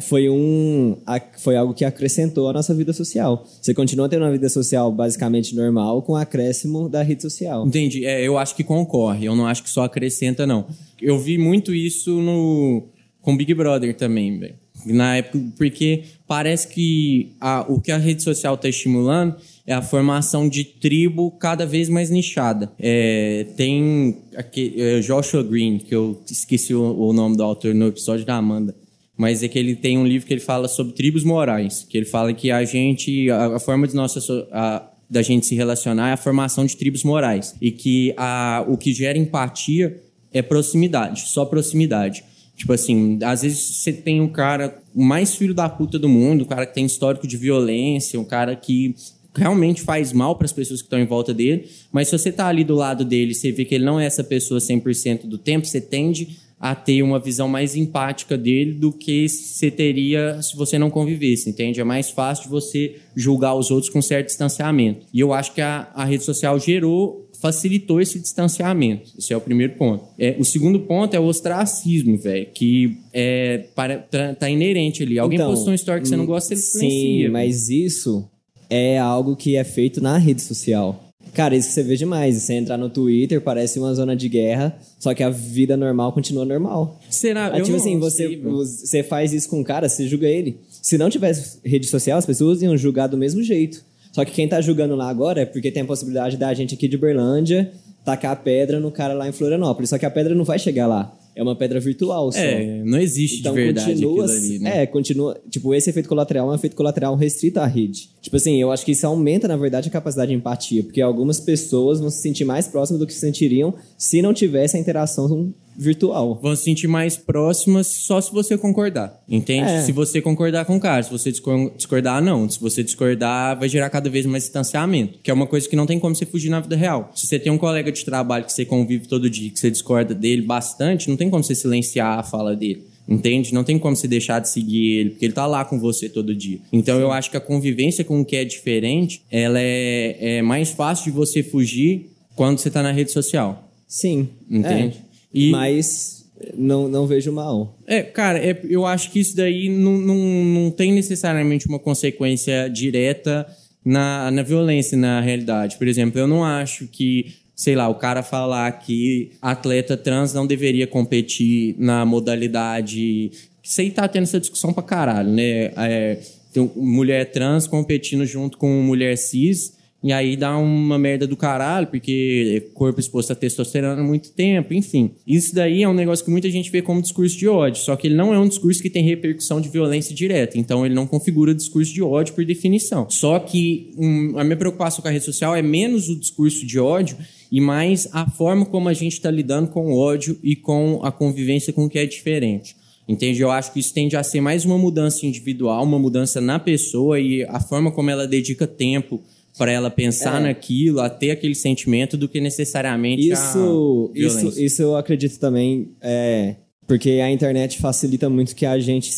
foi um foi algo que acrescentou a nossa vida social. Você continua tendo uma vida social basicamente normal com o acréscimo da rede social. Entendi. É, eu acho que concorre. Eu não acho que só acrescenta não. Eu vi muito isso no com Big Brother também, velho Na época, porque parece que a, o que a rede social está estimulando é a formação de tribo cada vez mais nichada. É, tem aqui, é, Joshua Green, que eu esqueci o, o, nome do autor no episódio da Amanda, mas é que ele tem um livro que ele fala sobre tribos morais, que ele fala que a gente, a, a forma de nossa a, da gente se relacionar é a formação de tribos morais e que a, o que gera empatia é proximidade, só proximidade. Tipo assim, às vezes você tem um cara mais filho da puta do mundo, um cara que tem histórico de violência, um cara que realmente faz mal para as pessoas que estão em volta dele, mas se você tá ali do lado dele, você vê que ele não é essa pessoa 100% do tempo, você tende a ter uma visão mais empática dele do que você teria se você não convivesse, entende? É mais fácil de você julgar os outros com certo distanciamento. E eu acho que a, a rede social gerou facilitou esse distanciamento. Esse é o primeiro ponto. É, o segundo ponto é o ostracismo, velho, que é, para, tá, tá inerente ali. Alguém então, postou um story que você não gosta, ele Sim, mas isso é algo que é feito na rede social. Cara, isso você vê demais. Você entrar no Twitter, parece uma zona de guerra, só que a vida normal continua normal. Será? É, tipo assim, você, sei, você faz isso com o cara, você julga ele. Se não tivesse rede social, as pessoas iam julgar do mesmo jeito. Só que quem tá julgando lá agora é porque tem a possibilidade da gente aqui de Berlândia tacar a pedra no cara lá em Florianópolis. Só que a pedra não vai chegar lá. É uma pedra virtual só. É, não existe então, de verdade continua, ali, né? É, continua... Tipo, esse efeito colateral é um efeito colateral restrito à rede. Tipo assim, eu acho que isso aumenta, na verdade, a capacidade de empatia. Porque algumas pessoas vão se sentir mais próximas do que se sentiriam se não tivesse a interação virtual. Vão se sentir mais próximas só se você concordar, entende? É. Se você concordar com o cara, se você discordar, não. Se você discordar, vai gerar cada vez mais distanciamento, que é uma coisa que não tem como você fugir na vida real. Se você tem um colega de trabalho que você convive todo dia, que você discorda dele bastante, não tem como você silenciar a fala dele. Entende? Não tem como você deixar de seguir ele, porque ele tá lá com você todo dia. Então eu acho que a convivência com o que é diferente, ela é, é mais fácil de você fugir quando você tá na rede social. Sim. Entende? É. E... Mas não, não vejo mal. É, cara, é, eu acho que isso daí não, não, não tem necessariamente uma consequência direta na, na violência, na realidade. Por exemplo, eu não acho que, sei lá, o cara falar que atleta trans não deveria competir na modalidade. Sei tá tendo essa discussão pra caralho, né? É, tem mulher trans competindo junto com mulher cis e aí dá uma merda do caralho, porque corpo exposto a testosterona há muito tempo, enfim. Isso daí é um negócio que muita gente vê como discurso de ódio, só que ele não é um discurso que tem repercussão de violência direta, então ele não configura discurso de ódio por definição. Só que um, a minha preocupação com a rede social é menos o discurso de ódio e mais a forma como a gente está lidando com o ódio e com a convivência com o que é diferente. Entende? Eu acho que isso tende a ser mais uma mudança individual, uma mudança na pessoa e a forma como ela dedica tempo para ela pensar é. naquilo, a ter aquele sentimento, do que necessariamente isso, Isso, isso eu acredito também, é, porque a internet facilita muito que a gente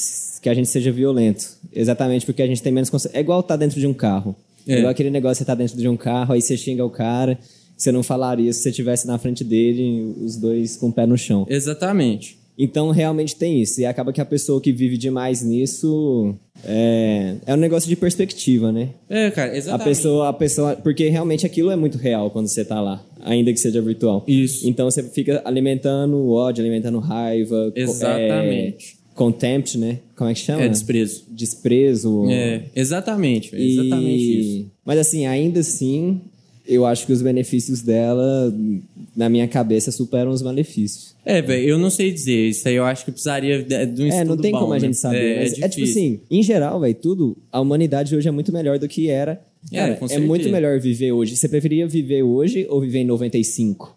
que a gente seja violento. Exatamente porque a gente tem menos É igual estar tá dentro de um carro. É. Igual aquele negócio, você tá dentro de um carro, aí você xinga o cara, você não falaria se você estivesse na frente dele, os dois com o pé no chão. Exatamente. Então, realmente tem isso. E acaba que a pessoa que vive demais nisso é, é um negócio de perspectiva, né? É, cara, exatamente. A pessoa, a pessoa, porque realmente aquilo é muito real quando você tá lá, ainda que seja virtual. Isso. Então você fica alimentando ódio, alimentando raiva. Exatamente. É, contempt, né? Como é que chama? É desprezo. Desprezo. É, exatamente. Exatamente e... isso. Mas assim, ainda assim, eu acho que os benefícios dela, na minha cabeça, superam os malefícios. É, velho, eu não sei dizer. Isso aí eu acho que precisaria de um É, não tem bom, como a né? gente saber. É, é, é, tipo assim, em geral, velho, tudo, a humanidade hoje é muito melhor do que era. É, Cara, é, é muito melhor viver hoje. Você preferia viver hoje ou viver em 95?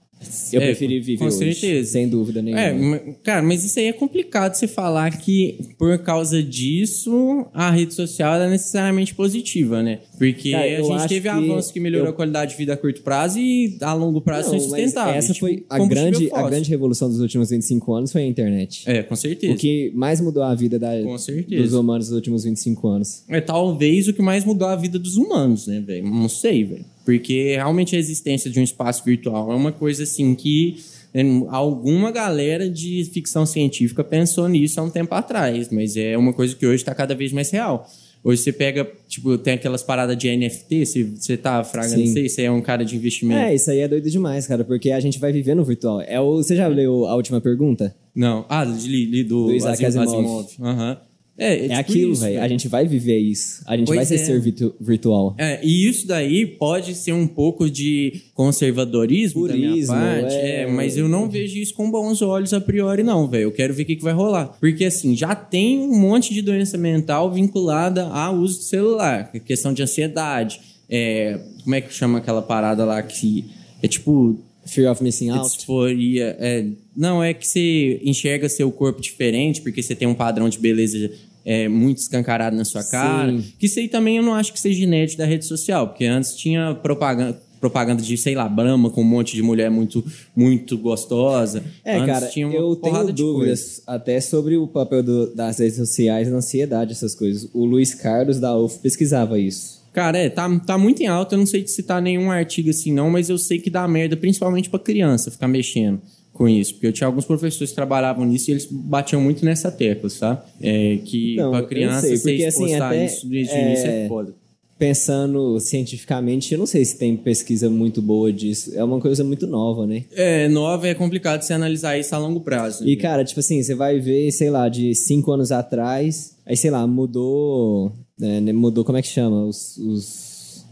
Eu é, preferi viver com hoje, certeza. sem dúvida nenhuma. É, cara, mas isso aí é complicado você falar que por causa disso a rede social é necessariamente positiva, né? Porque cara, a gente teve avanço que melhorou eu... a qualidade de vida a curto prazo e a longo prazo Não, são sustentáveis. Essa tipo, foi a grande, a grande revolução dos últimos 25 anos foi a internet. É, com certeza. O que mais mudou a vida da, dos humanos nos últimos 25 anos. É talvez o que mais mudou a vida dos humanos, né, velho? Não sei, velho. Porque realmente a existência de um espaço virtual é uma coisa assim que né, alguma galera de ficção científica pensou nisso há um tempo atrás, mas é uma coisa que hoje está cada vez mais real. Hoje você pega, tipo, tem aquelas paradas de NFT, se você tá, Fraga, não sei, você é um cara de investimento. É, isso aí é doido demais, cara, porque a gente vai viver no virtual. É o, você já leu a última pergunta? Não. Ah, li, li do, do Isaac Asimov. Aham. Uhum. É, é, É, tipo aquilo, velho. A gente vai viver isso. A gente Pois vai ser é. ser virtu- virtual. É, e isso daí pode ser um pouco de conservadorismo da minha Purismo, parte, é. é, mas eu não vejo isso com bons olhos a priori, não, velho. Eu quero ver o que, que vai rolar. Porque, assim, já tem um monte de doença mental vinculada ao uso do celular. é Questão de ansiedade. é, como é que chama aquela parada lá que é tipo Fear of missing out. disforia. É, não, é que você enxerga seu corpo diferente porque você tem um padrão de beleza é, muito escancarado na sua cara. Sim. Que isso aí também eu não acho que seja inédito da rede social, porque antes tinha propaganda. Propaganda de, sei lá, Brahma com um monte de mulher muito, muito gostosa. É, Antes cara, tinha uma eu tenho dúvidas até sobre o papel do- das redes sociais na ansiedade, essas coisas. O Luiz Carlos da UF pesquisava isso. Cara, é, tá, tá muito em alta. Eu não sei te citar nenhum artigo assim, não, mas eu sei que dá merda, principalmente pra criança, ficar mexendo com isso. Porque eu tinha alguns professores que trabalhavam nisso e eles batiam muito nessa tecla, sabe? É, que pra eu criança sei, porque, assim, exposta até, isso desde o é, início é foda. Pensando cientificamente, eu não sei se tem pesquisa muito boa disso. É uma coisa muito nova, né? É, nova é complicado você analisar isso a longo prazo. E, né? cara, tipo assim, você vai ver, sei lá, de cinco anos atrás, aí, sei lá, mudou. né, mudou, como é que chama? Os, os,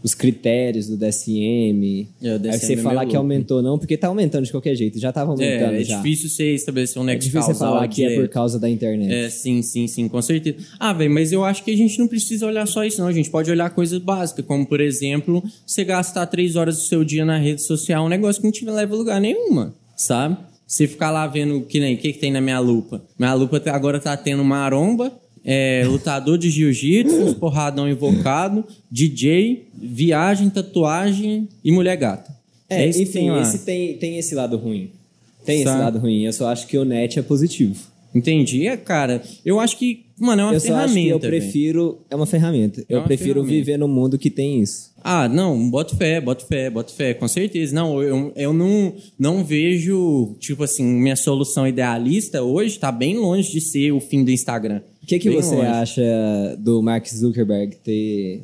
os critérios do DSM. É, o aí DSM você é falar que aumentou, não, porque tá aumentando de qualquer jeito. Já tava aumentando É, é já. difícil você estabelecer um É nexo difícil você falar que é por causa da internet. É, sim, sim, sim, com certeza. Ah, velho, mas eu acho que a gente não precisa olhar só isso, não. A gente pode olhar coisas básicas, como, por exemplo, você gastar três horas do seu dia na rede social, um negócio que não te leva a lugar nenhuma, sabe? Você ficar lá vendo que nem o que, que tem na minha lupa. Minha lupa tá- agora tá tendo maromba, é, lutador de jiu-jitsu, uns porradão invocado, DJ, viagem, tatuagem e mulher gata. É, que enfim, tem esse tem, tem esse lado ruim. Tem Sabe? esse lado ruim. Eu só acho que o net é positivo. Entendi. É, cara, eu acho que, mano, é uma eu eu ferramenta. velho. prefiro. É uma ferramenta. eu uma prefiro ferramenta. viver num mundo que tem isso. Ah, não, boto fé, boto fé, boto fé, com certeza. Não, eu, eu não, não vejo, tipo assim, minha solução idealista hoje tá bem longe de ser o fim do Instagram. O que, que Bem você longe. acha do Mark Zuckerberg ter,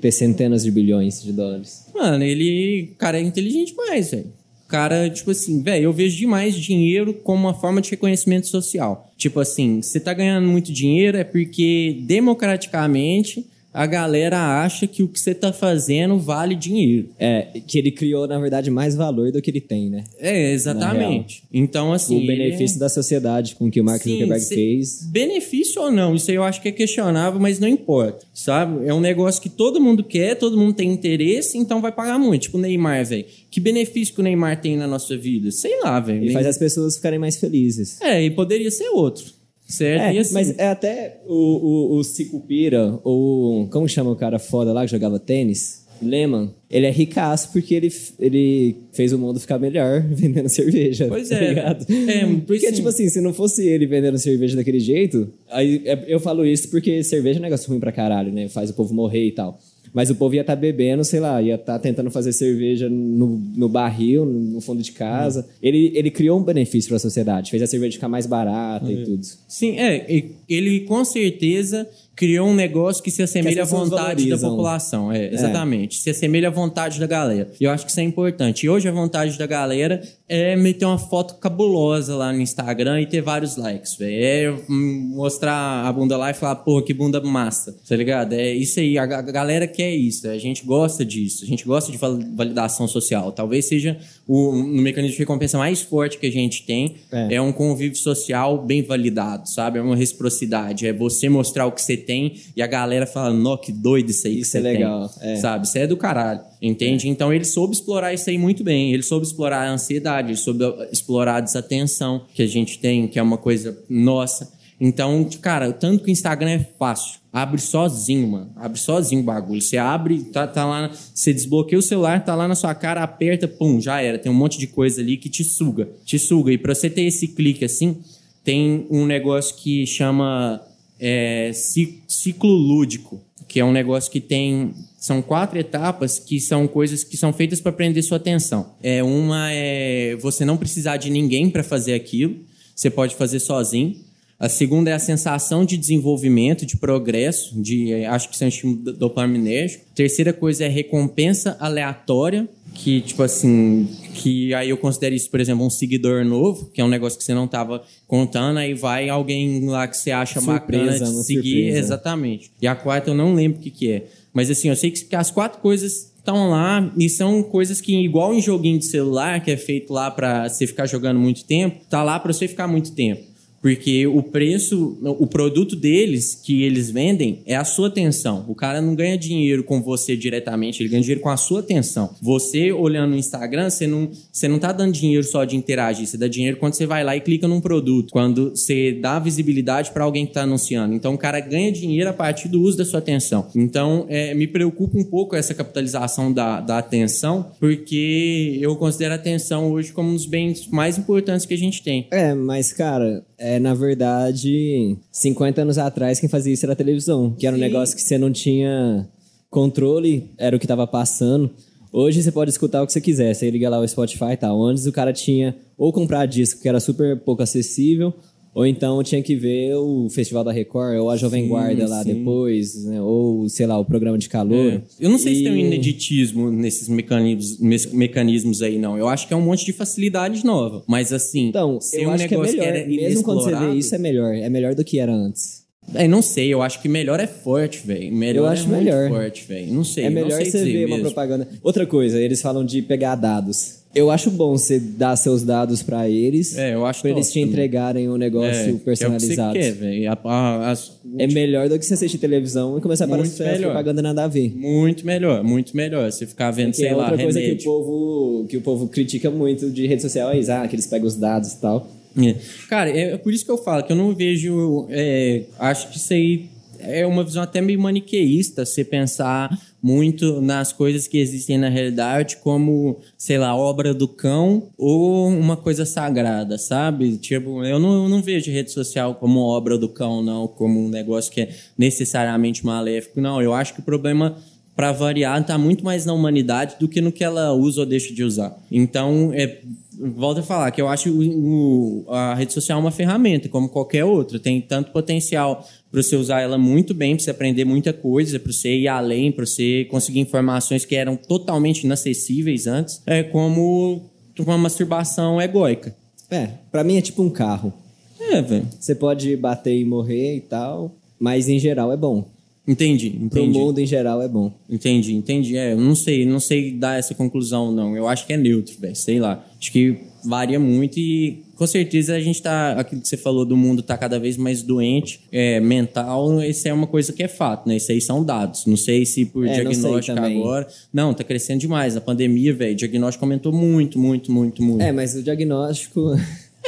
ter centenas de bilhões de dólares? Mano, ele, cara é inteligente demais, velho. O Cara, tipo assim, velho, eu vejo demais dinheiro como uma forma de reconhecimento social. Tipo assim, você tá ganhando muito dinheiro é porque democraticamente a galera acha que o que você tá fazendo vale dinheiro. É, que ele criou, na verdade, mais valor do que ele tem, né? É, exatamente. Então, assim. o benefício ele- da sociedade com que o Mark Sim, Zuckerberg se- fez. Benefício ou não, isso aí eu acho que é questionável, mas não importa, sabe? É um negócio que todo mundo quer, todo mundo tem interesse, então vai pagar muito. Tipo o Neymar, velho. Que benefício que o Neymar tem na nossa vida? Sei lá, velho. Ele faz as pessoas ficarem mais felizes. É, e poderia ser outro, certo? É, assim, mas é até o, o, o Cicupira, ou como chama o cara foda lá que jogava tênis? Lehman. Ele é ricaço porque ele, ele fez o mundo ficar melhor vendendo cerveja. Pois tá é. ligado? É, por porque, isso- tipo assim, se não fosse ele vendendo cerveja daquele jeito, aí é- eu falo isso porque cerveja é um negócio ruim pra caralho, né? Faz o povo morrer e tal. Mas o povo ia estar bebendo, sei lá, ia estar tentando fazer cerveja no, no barril, no fundo de casa. Uhum. Ele, ele criou um benefício para a sociedade, fez a cerveja ficar mais barata Uhum. e tudo. Sim, é. Ele com certeza criou um negócio que se assemelha à vontade da população. É, exatamente. Se assemelha à vontade da galera. E eu acho que isso é importante. E hoje a vontade da galera é meter uma foto cabulosa lá no Instagram e ter vários likes, velho. É mostrar a bunda lá e falar, porra, que bunda massa. Tá ligado? É isso aí. A, ga- a galera quer isso. A gente gosta disso. A gente gosta de val- validação social. Talvez seja o, mecanismo de recompensa mais forte que a gente tem. É. é um convívio social bem validado, sabe? É uma reciprocidade. É você mostrar o que você tem e a galera fala, nó, que doido isso aí que Isso você é legal, tem. é. Sabe? Isso é do caralho. Entende? Então ele soube explorar isso aí muito bem. Ele soube explorar a ansiedade, ele soube explorar a desatenção que a gente tem, que é uma coisa nossa. Então, cara, tanto que o Instagram é fácil. Abre sozinho, mano. Abre sozinho o bagulho. Você abre, tá, tá lá, você desbloqueia o celular, tá lá na sua cara, aperta, pum, já era. Tem um monte de coisa ali que te suga. Te suga. E pra você ter esse clique assim, tem um negócio que chama é, ci- ciclo lúdico, que é um negócio que tem. São quatro etapas que são coisas que são feitas para prender sua atenção. É, uma é você não precisar de ninguém para fazer aquilo, você pode fazer sozinho. A segunda é a sensação de desenvolvimento, de progresso, de eh, acho que isso é um estímulo do- dopaminérgico. Terceira coisa é recompensa aleatória, que, tipo assim, que aí eu considero isso, por exemplo, um seguidor novo, que é um negócio que você não tava contando, aí vai alguém lá que você acha Surpresa, bacana de seguir, surpresa. exatamente. E a quarta eu não lembro o que que é. Mas assim, eu sei que as quatro coisas estão lá e são coisas que, igual em joguinho de celular, que é feito lá pra você ficar jogando muito tempo, tá lá pra você ficar muito tempo. Porque o preço, o produto deles que eles vendem é a sua atenção. O cara não ganha dinheiro com você diretamente, ele ganha dinheiro com a sua atenção. Você olhando no Instagram, você não, você não tá dando dinheiro só de interagir, você dá dinheiro quando você vai lá e clica num produto, quando você dá visibilidade para alguém que está anunciando. Então o cara ganha dinheiro a partir do uso da sua atenção. Então é, me preocupa um pouco essa capitalização da, da atenção, porque eu considero a atenção hoje como um dos bens mais importantes que a gente tem. É, mas, cara, é, na verdade, 50 anos atrás, quem fazia isso era a televisão, que era um Sim. negócio que você não tinha controle, era o que tava passando. Hoje você pode escutar o que você quiser, você liga lá o Spotify e tal. Antes o cara tinha ou comprar disco, que era super pouco acessível, ou então tinha que ver o Festival da Record, ou a Jovem Sim, Guarda lá sim. depois, né? ou, sei lá, o programa de calor. É. Eu não sei se tem um E- ineditismo nesses mecanismos, mecanismos aí, não. Eu acho que é um monte de facilidade nova. Mas assim, Então, ser eu um acho que é melhor. era Mesmo quando você vê isso, é melhor. É melhor do que era antes. É, não sei, eu acho que melhor é forte, velho. Melhor Eu acho é melhor. forte, velho. Não sei, É não melhor sei você ver uma mesmo. propaganda. Outra coisa, eles falam de pegar dados. Eu acho bom você dar seus dados pra eles, É, eu acho pra eles te entregarem um É, negócio personalizado. É que você quer, velho. A- a- as- É melhor do que você assistir televisão e começar a Muito aparecer melhor. propaganda nada a ver. Muito melhor, muito melhor. Você ficar vendo, Que sei é lá, outra coisa que o remédio. povo que o povo critica muito de rede social, é isso, ah, que eles pegam os dados e tal. É. Cara, é por isso que eu falo que eu não vejo. é, acho que isso aí é uma visão até meio maniqueísta, você pensar muito nas coisas que existem na realidade como, sei lá, obra do cão ou uma coisa sagrada, sabe? Tipo, eu não, eu não vejo rede social como obra do cão, não, como um negócio que é necessariamente maléfico, não. Eu acho que o problema para variar, está muito mais na humanidade do que no que ela usa ou deixa de usar. Então, é, volto a falar que eu acho o- o- a rede social uma ferramenta, como qualquer outra. Tem tanto potencial para você usar ela muito bem, para você aprender muita coisa, para você ir além, para você conseguir informações que eram totalmente inacessíveis antes, é como uma masturbação egóica. É, pra mim é tipo um carro. É, velho. Você pode bater e morrer e tal, mas em geral é bom. Entendi, Pro entendi. mundo em geral é bom. Entendi, entendi. É, eu não sei, não sei dar essa conclusão, não. Eu acho que é neutro, velho. Sei lá. Acho que varia muito e com certeza a gente tá. Aquilo que você falou do mundo tá cada vez mais doente, é, mental, isso é uma coisa que é fato, né? Isso aí são dados. Não sei se por É, não diagnóstico também. agora. Não, tá crescendo demais. A pandemia, velho, o diagnóstico aumentou muito, muito, muito, muito. É, mas o diagnóstico.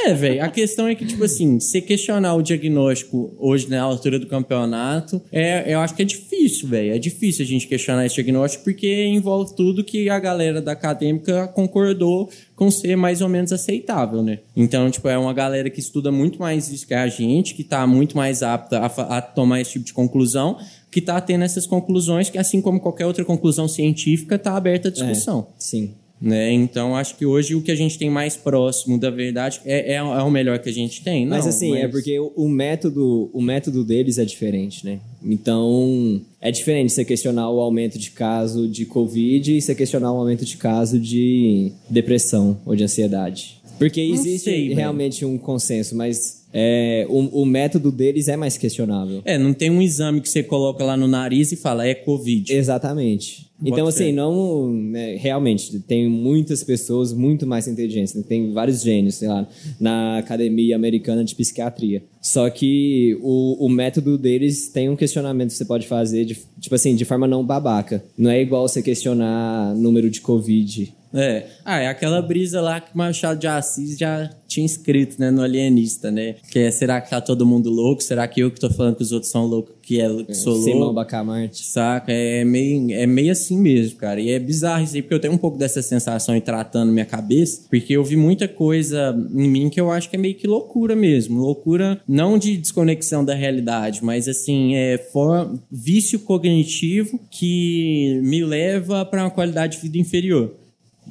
É, velho, a questão é que, tipo assim, você questionar o diagnóstico hoje na altura do campeonato, é, eu acho que é difícil, velho. É difícil a gente questionar esse diagnóstico porque envolve tudo que a galera da acadêmica concordou com ser mais ou menos aceitável, né? Então, tipo, é uma galera que estuda muito mais isso que a gente, que tá muito mais apta a, a tomar esse tipo de conclusão, que tá tendo essas conclusões que, assim como qualquer outra conclusão científica, tá aberta à discussão Sim. Né? Então acho que hoje o que a gente tem mais próximo da verdade é, é, é o melhor que a gente tem. Mas Não, assim, é porque o, o método, o método deles é diferente, né? Então, é diferente você questionar o aumento de caso de Covid e você questionar o aumento de caso de depressão ou de ansiedade. Porque existe sei, realmente um consenso, mas é, o, o método deles é mais questionável. É, não tem um exame que você coloca lá no nariz e fala é Covid. Exatamente. Então, Bota fé. assim, não. né, realmente, tem muitas pessoas muito mais inteligentes. né? Tem vários gênios, sei lá, na Academia Americana de Psiquiatria. Só que o, o método deles tem um questionamento que você pode fazer, de, tipo assim, de forma não babaca. Não é igual você questionar número de Covid. É. Ah, é aquela brisa lá que o Machado de Assis já tinha escrito, né, no Alienista, né? Que é, será que tá todo mundo louco? Será que eu que tô falando que os outros são loucos, que, é, que sou Simão louco? Bacamarte. Saca? É meio, é meio assim mesmo, cara. E é bizarro isso aí, porque eu tenho um pouco dessa sensação em tratando minha cabeça, porque eu vi muita coisa em mim que eu acho que é meio que loucura mesmo. Loucura não de desconexão da realidade, mas assim, é for, vício cognitivo que me leva para uma qualidade de vida inferior.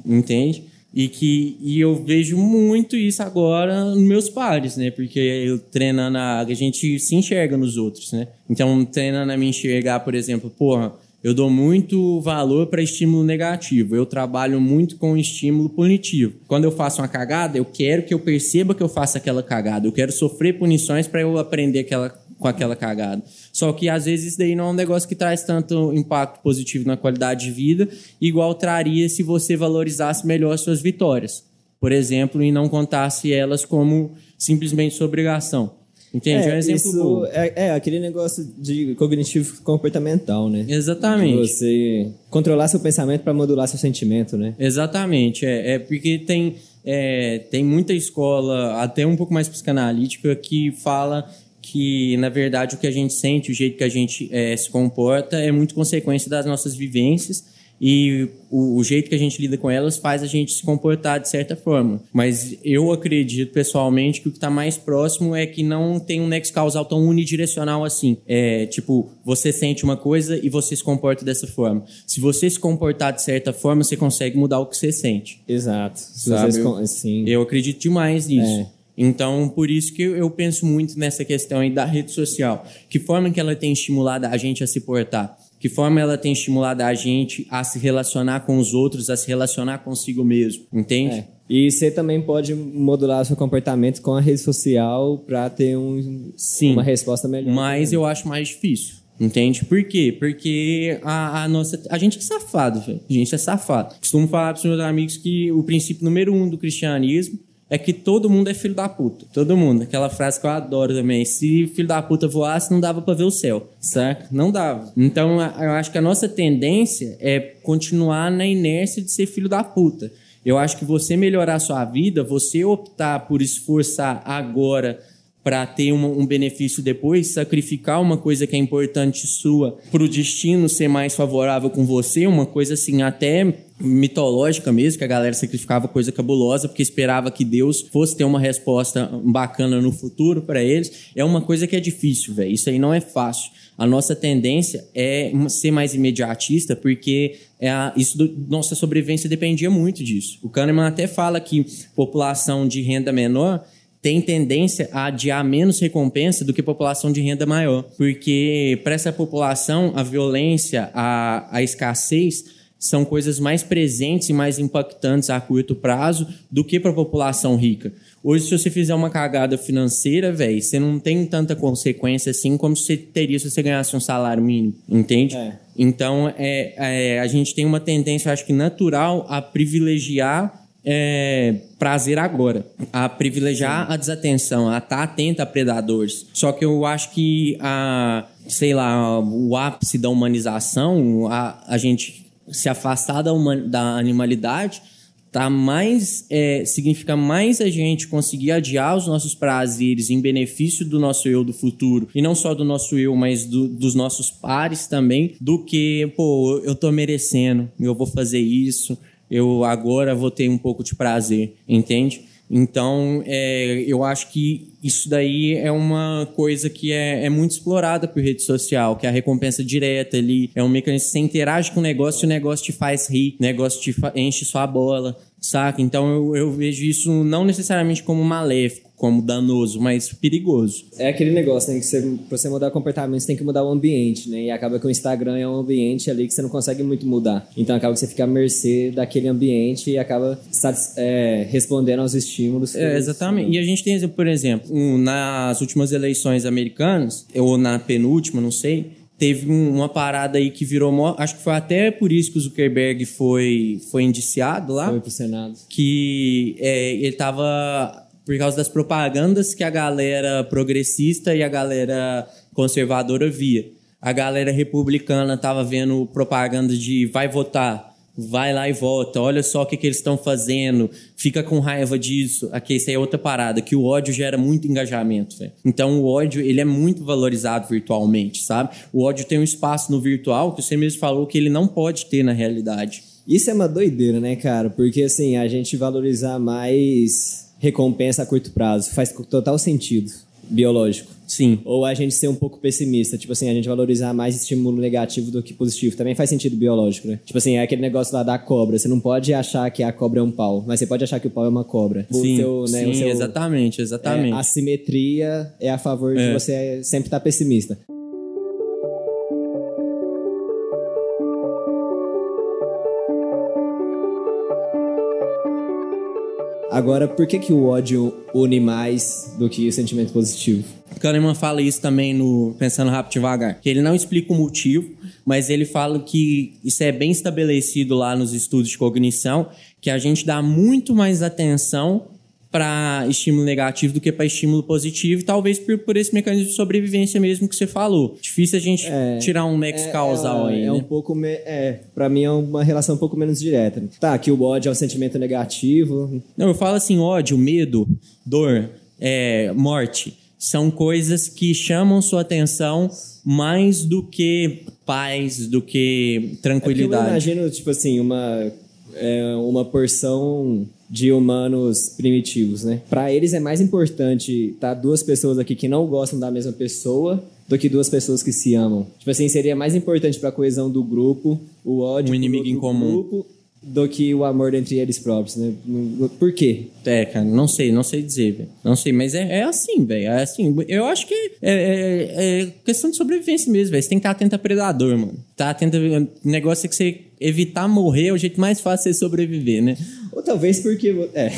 Entende? E que e eu vejo muito isso agora nos meus pares, né? Porque eu treinando a, a gente se enxerga nos outros, né? Então, treinando a me enxergar, por exemplo, porra, Eu dou muito valor para estímulo negativo. Eu trabalho muito com estímulo punitivo. Quando eu faço uma cagada, eu quero que eu perceba que eu faço aquela cagada. Eu quero sofrer punições para eu aprender aquela, com aquela cagada. Só que às vezes isso daí não é um negócio que traz tanto impacto positivo na qualidade de vida, igual traria se você valorizasse melhor as suas vitórias. Por exemplo, e não contasse elas como simplesmente sua obrigação. Entende? É, um exemplo isso é, é, aquele negócio de cognitivo comportamental, né? Exatamente. Você controlar seu pensamento para modular seu sentimento, né? Exatamente. É, é porque tem, é, tem muita escola, até um pouco mais psicanalítica, que fala que, na verdade, o que a gente sente, o jeito que a gente é, se comporta, é muito consequência das nossas vivências e o, o, jeito que a gente lida com elas faz a gente se comportar de certa forma. Mas eu acredito pessoalmente que o que está mais próximo é que não tem um nexo causal tão unidirecional assim. É tipo, você sente uma coisa e você se comporta dessa forma. Se você se comportar de certa forma, você consegue mudar o que você sente. Exato. Sabe? Eu, Sim. eu acredito demais nisso. É. Então, por isso que eu penso muito nessa questão aí da rede social. Que forma que ela tem estimulado a gente a se portar? Que forma ela tem estimulado a gente a se relacionar com os outros, a se relacionar consigo mesmo, entende? É. E você também pode modular seu comportamento com a rede social para ter um, Sim, uma resposta melhor. Mas eu acho mais difícil. Entende? Por quê? Porque a, a, nossa. A gente é safado, velho. A gente é safado. Costumo falar para os meus amigos que o princípio número um do cristianismo é que todo mundo é filho da puta. Todo mundo. Aquela frase que eu adoro também. Se filho da puta voasse, não dava para ver o céu. Saca? Não dava. Então, eu acho que a nossa tendência é continuar na inércia de ser filho da puta. Eu acho que você melhorar a sua vida, você optar por esforçar agora para ter um, benefício depois, sacrificar uma coisa que é importante sua para o destino ser mais favorável com você, uma coisa assim até mitológica mesmo, que a galera sacrificava coisa cabulosa porque esperava que Deus fosse ter uma resposta bacana no futuro para eles, é uma coisa que é difícil, velho. Isso aí não é fácil. A nossa tendência é ser mais imediatista porque é a, isso do, nossa sobrevivência dependia muito disso. O Kahneman até fala que população de renda menor tem tendência a adiar menos recompensa do que população de renda maior. Porque para essa população, a violência, a, a escassez são coisas mais presentes e mais impactantes a curto prazo do que para a população rica. Hoje, se você fizer uma cagada financeira, velho, você não tem tanta consequência assim como você teria se você ganhasse um salário mínimo, entende? É. Então, é, é, a gente tem uma tendência, acho que natural, a privilegiar é, prazer agora, a privilegiar Sim. a desatenção, a estar tá atento a predadores. Só que eu acho que a, sei lá, o ápice da humanização, a, a gente se afastar da, da animalidade, tá mais é, significa mais a gente conseguir adiar os nossos prazeres em benefício do nosso eu do futuro e não só do nosso eu mas do, dos nossos pares também do que pô eu tô merecendo eu vou fazer isso eu agora vou ter um pouco de prazer, entende? Então, é, eu acho que isso daí é uma coisa que é, é, muito explorada por rede social, que é a recompensa direta ali, é um mecanismo, você interage com o negócio e o negócio te faz rir, o negócio te enche sua bola, saca? Então, eu, eu vejo isso não necessariamente como maléfico, como danoso, mas perigoso. É aquele negócio, né? Que você, pra você mudar o comportamento, você tem que mudar o ambiente, né? E acaba que o Instagram é um ambiente ali que você não consegue muito mudar. Então acaba que você fica à mercê daquele ambiente e acaba é, respondendo aos estímulos. É, exatamente. E a gente tem, por exemplo, nas últimas eleições americanas, ou na penúltima, não sei, teve uma parada aí que virou. Acho que foi até por isso que o Zuckerberg foi, foi indiciado lá. Foi pro Senado. Que é, ele tava por causa das propagandas que a galera progressista e a galera conservadora via. A galera republicana tava vendo propaganda de vai votar, vai lá e vota, olha só o que, que eles estão fazendo, fica com raiva disso. Aqui, isso aí é outra parada, que o ódio gera muito engajamento. Véio. Então, o ódio, ele é muito valorizado virtualmente, sabe? O ódio tem um espaço no virtual que você mesmo falou que ele não pode ter na realidade. Isso é uma doideira, né, cara? Porque, assim, a gente valorizar mais recompensa a curto prazo. Faz total sentido, biológico. Sim. Ou a gente ser um pouco pessimista, tipo assim, a gente valorizar mais estímulo negativo do que positivo. Também faz sentido biológico, né? Tipo assim, é aquele negócio lá da cobra. Você não pode achar que a cobra é um pau, mas você pode achar que o pau é uma cobra. sim, seu, né, sim seu, exatamente, exatamente. É, a simetria é a favor de é. você sempre estar tá pessimista. Agora, por que, que o ódio une mais do que o sentimento positivo? Kahneman fala isso também no Pensando Rápido Devagar, que ele não explica o motivo, mas ele fala que isso é bem estabelecido lá nos estudos de cognição, que a gente dá muito mais atenção para estímulo negativo do que para estímulo positivo, talvez por, por, esse mecanismo de sobrevivência mesmo que você falou. Difícil a gente é, tirar um nexo é, causal é, aí. É né? um pouco. Me, é, para mim é uma relação um pouco menos direta. Tá, que o ódio é um sentimento negativo. Não, eu falo assim: ódio, medo, dor, é, morte. São coisas que chamam sua atenção mais do que paz, do que tranquilidade. É eu imagino, tipo assim, uma, é, uma porção de humanos primitivos, né? Para eles é mais importante estar tá duas pessoas aqui que não gostam da mesma pessoa do que duas pessoas que se amam. Tipo assim, seria mais importante para a coesão do grupo o ódio um inimigo em comum grupo do que o amor entre eles próprios, né? Por quê? É, cara, não sei, não sei dizer, velho. Não sei, mas é, é assim, velho. É assim. Eu acho que é, é, é questão de sobrevivência mesmo, velho. Você tem que estar atento a predador, mano. Tá atento. O negócio é que você evitar morrer é o jeito mais fácil de sobreviver, né? Ou talvez porque. É.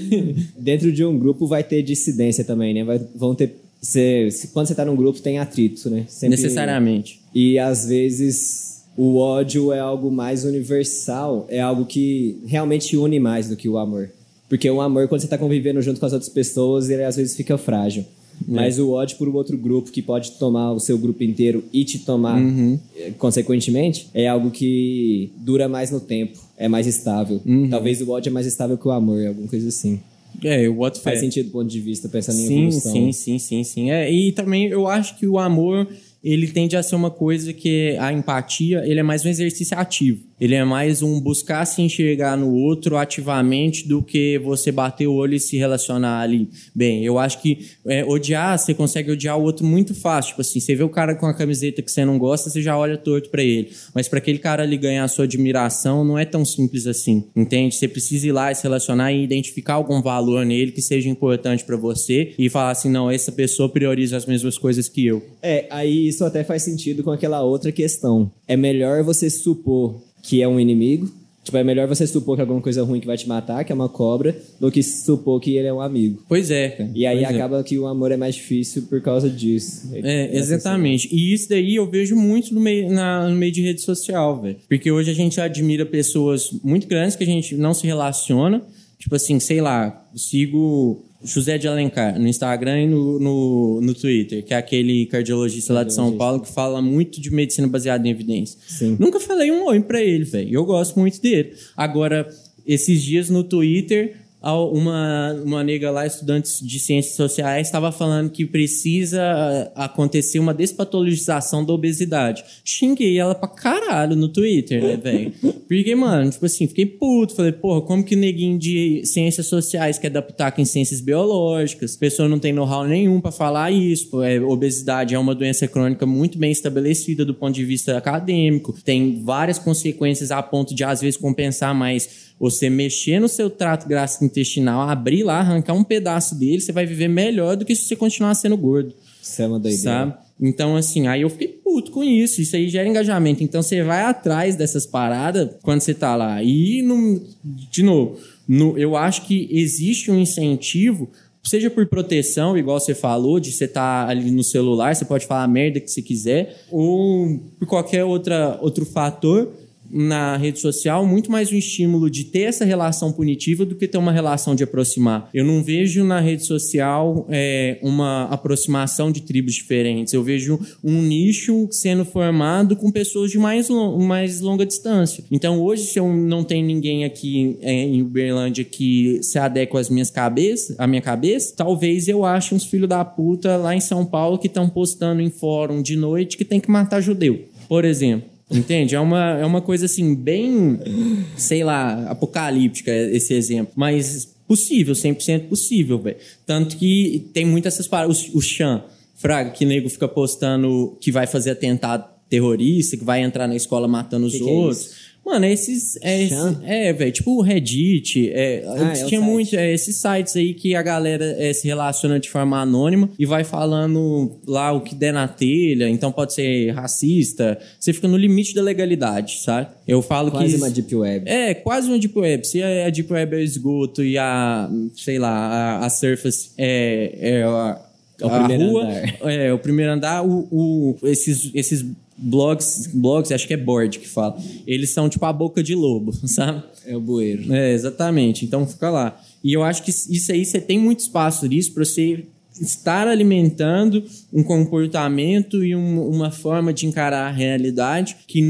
Dentro de um grupo vai ter dissidência também, né? Vai, vão ter. Você, quando você tá num grupo, tem atrito, né? Sempre, Necessariamente. E às vezes o ódio é algo mais universal, é algo que realmente une mais do que o amor. Porque o amor, quando você está convivendo junto com as outras pessoas, ele às vezes fica frágil. É. Mas o ódio por um outro grupo que pode tomar o seu grupo inteiro e te tomar uhum. Eh, consequentemente, é algo que dura mais no tempo, é mais estável. Uhum. Talvez o ódio é mais estável que o amor, alguma coisa assim. É, o boto Faz sentido do ponto de vista, pensando sim, em evolução. Sim, sim, sim, sim. É, e também eu acho que o amor ele tende a ser uma coisa que a empatia ele é mais um exercício ativo. Ele é mais um buscar se enxergar no outro ativamente do que você bater o olho e se relacionar ali. Bem, eu acho que é, odiar, você consegue odiar o outro muito fácil. Tipo assim, você vê o cara com a camiseta que você não gosta, você já olha torto para ele. Mas para aquele cara ali ganhar a sua admiração, não é tão simples assim, entende? Você precisa ir lá e se relacionar e identificar algum valor nele que seja importante para você e falar assim, não, essa pessoa prioriza as mesmas coisas que eu. É, aí isso até faz sentido com aquela outra questão. É melhor você supor que é um inimigo. Tipo, é melhor você supor que é alguma coisa ruim que vai te matar, que é uma cobra, do que supor que ele é um amigo. Pois é, cara. E aí é. acaba é. que o amor é mais difícil por causa disso. É, exatamente. E isso daí eu vejo muito no meio, na, no meio de rede social, velho. Porque hoje a gente admira pessoas muito grandes que a gente não se relaciona. Tipo assim, sei lá, sigo José de Alencar, no Instagram e no, no, no Twitter, que é aquele cardiologista lá de São Paulo que fala muito de medicina baseada em evidência. Sim. Nunca falei um oi para ele, velho. Eu gosto muito dele. Agora, esses dias no Twitter, uma, uma nega lá, estudante de ciências sociais, estava falando que precisa eh, acontecer uma despatologização da obesidade. Xinguei ela pra caralho no Twitter, né, velho? Porque, mano, tipo assim, fiquei puto. Falei, porra, como que neguinho de ciências sociais quer adaptar em ciências biológicas? A pessoa não tem know-how nenhum para falar isso. Pô, é, obesidade é uma doença crônica muito bem estabelecida do ponto de vista acadêmico. Tem várias consequências a ponto de, às vezes, compensar mais você mexer no seu trato gastrointestinal, abrir lá, arrancar um pedaço dele, você vai viver melhor do que se você continuar sendo gordo. Isso é uma doideira. Sabe? Então, assim, aí eu fiquei puto com isso. Isso aí gera engajamento. Então, você vai atrás dessas paradas quando você tá lá. E, de novo, no, eu acho que existe um incentivo seja por proteção, igual você falou, de você estar tá ali no celular, você pode falar a merda que você quiser, ou por qualquer outra, outro fator na rede social muito mais um estímulo de ter essa relação punitiva do que ter uma relação de aproximar. Eu não vejo na rede social é, uma aproximação de tribos diferentes. Eu vejo um nicho sendo formado com pessoas de mais, mais longa distância. Então, hoje, se eu não tenho ninguém aqui é, em Uberlândia que se adequa às minhas cabeças, à minha cabeça, talvez eu ache uns filhos da puta lá em São Paulo que estão postando em fórum de noite que tem que matar judeu, por exemplo. Entende? É uma, é uma coisa assim, bem, sei lá, apocalíptica esse exemplo. Mas possível, 100% possível, velho. Tanto que tem muitas essas paradas. O, o Chan, Fraga, que nego fica postando que vai fazer atentado terrorista, que vai entrar na escola matando os que outros. Que é Mano, esses. É, Chan? é velho, tipo o Reddit. É, Ah, é tinha site. muito. É, esses sites aí que a galera é, se relaciona de forma anônima e vai falando lá o que der na telha. Então pode ser racista. Você fica no limite da legalidade, sabe? Eu falo Quase que. uma deep web. É, quase uma Deep Web. Se a Deep Web é o esgoto e a, sei lá, a, a Surface é, é a, É o a primeiro rua, andar. é o primeiro andar, o, o- esses, esses blogs, blogs, acho que é board que fala, eles são tipo a boca de lobo, sabe? É o bueiro. É, exatamente. Então fica lá. E eu acho que isso aí você tem muito espaço nisso para você estar alimentando um comportamento e um- uma forma de encarar a realidade que,